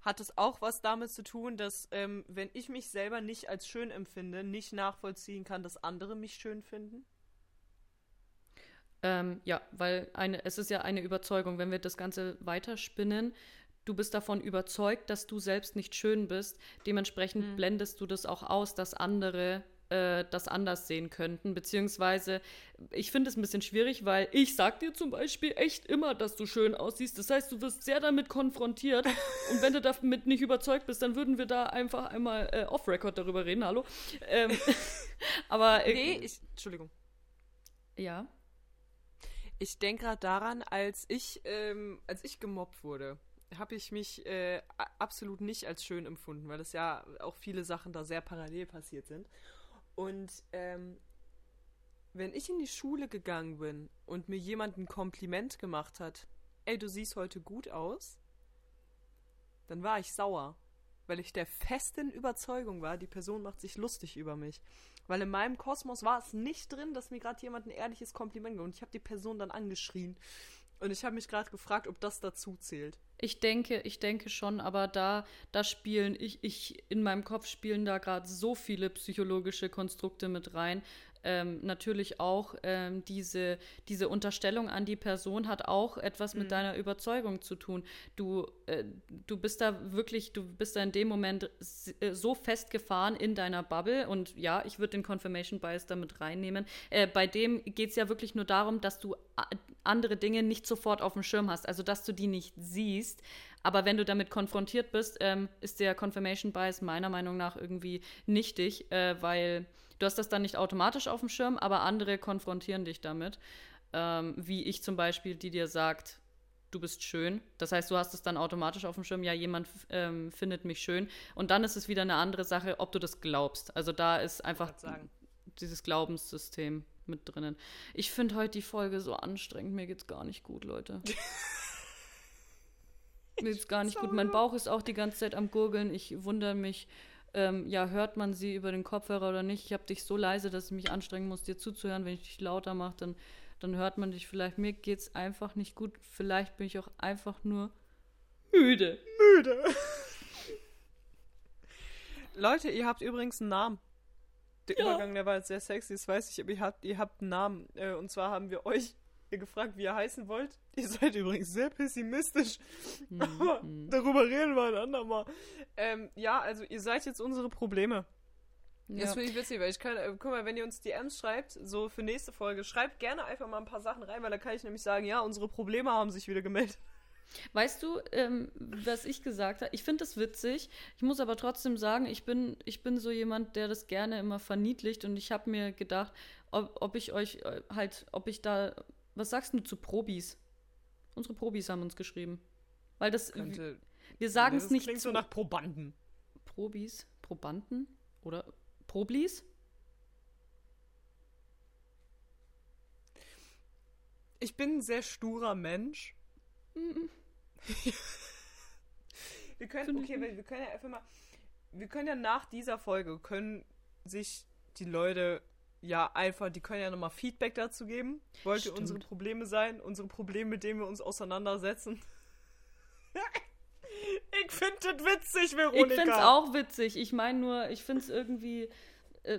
[SPEAKER 2] hat es auch was damit zu tun, dass ähm, wenn ich mich selber nicht als schön empfinde, nicht nachvollziehen kann, dass andere mich schön finden?
[SPEAKER 1] Ähm, ja, weil eine, es ist ja eine Überzeugung, wenn wir das Ganze weiterspinnen, du bist davon überzeugt, dass du selbst nicht schön bist. Dementsprechend mhm. blendest du das auch aus, dass andere äh, das anders sehen könnten. Beziehungsweise, ich finde es ein bisschen schwierig, weil ich sag dir zum Beispiel echt immer, dass du schön aussiehst. Das heißt, du wirst sehr damit konfrontiert. Und wenn du damit nicht überzeugt bist, dann würden wir da einfach einmal äh, off-Record darüber reden. Hallo. Ähm, [laughs] aber.
[SPEAKER 2] Äh, nee, ich. Entschuldigung.
[SPEAKER 1] Ja.
[SPEAKER 2] Ich denke gerade daran, als ich, ähm, als ich gemobbt wurde, habe ich mich äh, absolut nicht als schön empfunden, weil es ja auch viele Sachen da sehr parallel passiert sind. Und ähm, wenn ich in die Schule gegangen bin und mir jemand ein Kompliment gemacht hat, ey, du siehst heute gut aus, dann war ich sauer, weil ich der festen Überzeugung war, die Person macht sich lustig über mich. Weil in meinem Kosmos war es nicht drin, dass mir gerade jemand ein ehrliches Kompliment gibt. Und ich habe die Person dann angeschrien. Und ich habe mich gerade gefragt, ob das dazu zählt.
[SPEAKER 1] Ich denke, ich denke schon, aber da, da spielen, ich, ich, in meinem Kopf spielen da gerade so viele psychologische Konstrukte mit rein, ähm, natürlich auch ähm, diese, diese Unterstellung an die Person hat auch etwas mit mhm. deiner Überzeugung zu tun. Du, äh, du bist da wirklich, du bist da in dem Moment äh, so festgefahren in deiner Bubble und ja, ich würde den Confirmation Bias damit reinnehmen. Äh, bei dem geht es ja wirklich nur darum, dass du andere Dinge nicht sofort auf dem Schirm hast, also dass du die nicht siehst. Aber wenn du damit konfrontiert bist, ähm, ist der Confirmation Bias meiner Meinung nach irgendwie nichtig, äh, weil Du hast das dann nicht automatisch auf dem Schirm, aber andere konfrontieren dich damit. Ähm, wie ich zum Beispiel, die dir sagt, du bist schön. Das heißt, du hast es dann automatisch auf dem Schirm, ja, jemand ähm, findet mich schön. Und dann ist es wieder eine andere Sache, ob du das glaubst. Also da ist einfach dieses Glaubenssystem mit drinnen. Ich finde heute die Folge so anstrengend. Mir geht's gar nicht gut, Leute. [laughs] Mir geht's gar nicht gut. Mein Bauch ist auch die ganze Zeit am Gurgeln. Ich wundere mich, ähm, ja, hört man sie über den Kopfhörer oder nicht. Ich habe dich so leise, dass ich mich anstrengen muss, dir zuzuhören. Wenn ich dich lauter mache, dann, dann hört man dich vielleicht. Mir geht es einfach nicht gut. Vielleicht bin ich auch einfach nur müde.
[SPEAKER 2] Müde. [laughs] Leute, ihr habt übrigens einen Namen. Der ja. Übergang, der war jetzt sehr sexy, das weiß ich, aber ihr habt, ihr habt einen Namen. Äh, und zwar haben wir euch gefragt, wie ihr heißen wollt. [laughs] Ihr seid übrigens sehr pessimistisch. Mhm. Aber darüber reden wir ein andermal. Ähm, ja, also ihr seid jetzt unsere Probleme. Ja. Das finde ich witzig, weil ich kann, äh, guck mal, wenn ihr uns DMs schreibt, so für nächste Folge, schreibt gerne einfach mal ein paar Sachen rein, weil da kann ich nämlich sagen, ja, unsere Probleme haben sich wieder gemeldet.
[SPEAKER 1] Weißt du, ähm, was ich gesagt habe? Ich finde das witzig. Ich muss aber trotzdem sagen, ich bin, ich bin so jemand, der das gerne immer verniedlicht und ich habe mir gedacht, ob, ob ich euch äh, halt, ob ich da was sagst du zu Probis? Unsere Probis haben uns geschrieben. Weil das. Könnte, wir sagen es nicht.
[SPEAKER 2] Klingt so nach Probanden.
[SPEAKER 1] Probis? Probanden? Oder Problis?
[SPEAKER 2] Ich bin ein sehr sturer Mensch. [laughs] wir können, okay, wir, wir können ja einfach mal, wir können ja nach dieser Folge, können sich die Leute ja einfach, die können ja nochmal Feedback dazu geben. Wollt ihr
[SPEAKER 1] Stimmt.
[SPEAKER 2] unsere Probleme sein? Unsere Probleme, mit denen wir uns auseinandersetzen? [laughs] ich finde das witzig,
[SPEAKER 1] Ich
[SPEAKER 2] Veronika.
[SPEAKER 1] finde es auch witzig. Ich meine nur, ich finde es irgendwie. Äh,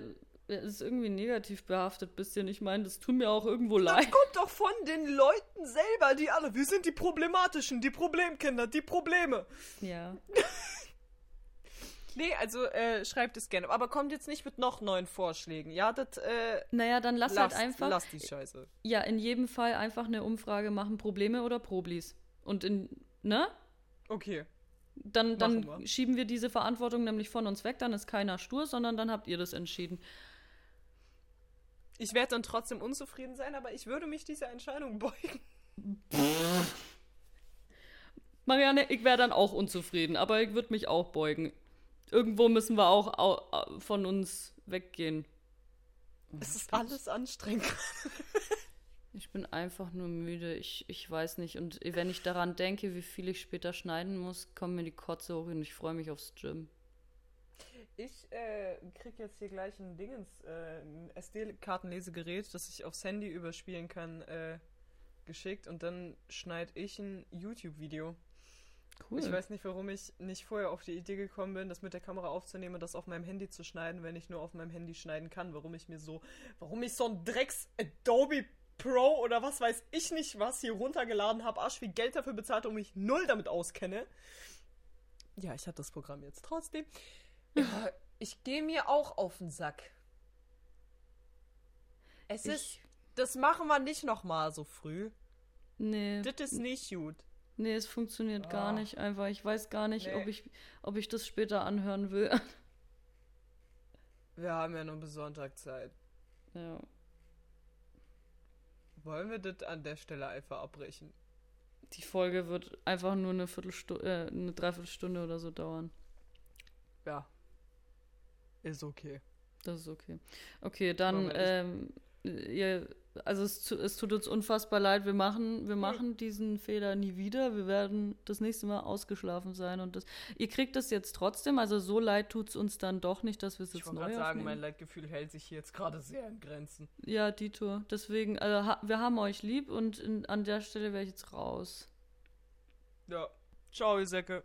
[SPEAKER 1] es ist irgendwie negativ behaftet, bisschen. Ich meine, das tut mir auch irgendwo
[SPEAKER 2] Das
[SPEAKER 1] leid.
[SPEAKER 2] kommt doch von den Leuten selber, die alle, wir sind die Problematischen, die Problemkinder, die Probleme.
[SPEAKER 1] Ja. [laughs]
[SPEAKER 2] Nee, also äh, schreibt es gerne. Aber kommt jetzt nicht mit noch neuen Vorschlägen. Ja, das äh,
[SPEAKER 1] Naja, dann lass
[SPEAKER 2] lasst,
[SPEAKER 1] halt einfach.
[SPEAKER 2] lasst die Scheiße.
[SPEAKER 1] Ja, in jedem Fall einfach eine Umfrage machen: Probleme oder Problis. Und in. Ne?
[SPEAKER 2] Okay.
[SPEAKER 1] Dann, dann
[SPEAKER 2] wir.
[SPEAKER 1] schieben wir diese Verantwortung nämlich von uns weg. Dann ist keiner stur, sondern dann habt ihr das entschieden.
[SPEAKER 2] Ich werde dann trotzdem unzufrieden sein, aber ich würde mich dieser Entscheidung beugen.
[SPEAKER 1] Marianne, ich wäre dann auch unzufrieden, aber ich würde mich auch beugen. Irgendwo müssen wir auch au au- von uns weggehen.
[SPEAKER 2] Es ist alles anstrengend. [laughs]
[SPEAKER 1] Ich bin einfach nur müde. Ich, ich weiß nicht. Und wenn ich daran denke, wie viel ich später schneiden muss, kommt mir die Kotze hoch und ich freue mich aufs Gym.
[SPEAKER 2] Ich äh, krieg jetzt hier gleich ein Dingens, äh, ein SD-Kartenlesegerät, das ich aufs Handy überspielen kann, äh, geschickt und dann schneide ich ein YouTube-Video.
[SPEAKER 1] Cool.
[SPEAKER 2] Ich weiß nicht, warum ich nicht vorher auf die Idee gekommen bin, das mit der Kamera aufzunehmen und das auf meinem Handy zu schneiden, wenn ich nur auf meinem Handy schneiden kann. Warum ich mir so, warum ich so ein Drecks Adobe Pro oder was weiß ich nicht was hier runtergeladen habe, arsch viel Geld dafür bezahlt und mich null damit auskenne. Ja, ich hatte das Programm jetzt trotzdem. Ja, [sighs] ich gehe mir auch auf den Sack. Es ist,
[SPEAKER 1] Ich,
[SPEAKER 2] das machen wir nicht nochmal so früh.
[SPEAKER 1] nee,
[SPEAKER 2] Das ist nicht gut.
[SPEAKER 1] Nee, es funktioniert gar
[SPEAKER 2] Ah.
[SPEAKER 1] nicht einfach. Ich weiß gar nicht,
[SPEAKER 2] Nee.
[SPEAKER 1] ob, ich, ob ich das später anhören will. [laughs]
[SPEAKER 2] Wir haben ja nur bis Sonntag Zeit.
[SPEAKER 1] ja.
[SPEAKER 2] Wollen wir das an der Stelle einfach abbrechen?
[SPEAKER 1] Die Folge wird einfach nur eine Viertelstunde, äh, eine Dreiviertelstunde oder so dauern.
[SPEAKER 2] Ja. Ist okay.
[SPEAKER 1] Das ist okay. Okay, dann, ähm, ihr, also es, es tut uns unfassbar leid. Wir machen, wir machen diesen Fehler nie wieder. Wir werden das nächste Mal ausgeschlafen sein und das. Ihr kriegt das jetzt trotzdem. Also so leid tut es uns dann doch nicht, dass wir es
[SPEAKER 2] Ich
[SPEAKER 1] jetzt neu
[SPEAKER 2] gerade sagen,
[SPEAKER 1] aufnehmen.
[SPEAKER 2] mein Leitgefühl hält sich hier jetzt gerade sehr in Grenzen.
[SPEAKER 1] ja, Dito. Deswegen, also ha, wir haben euch lieb und in, an der Stelle wäre ich jetzt raus.
[SPEAKER 2] Ja. Ciao, ihr Säcke.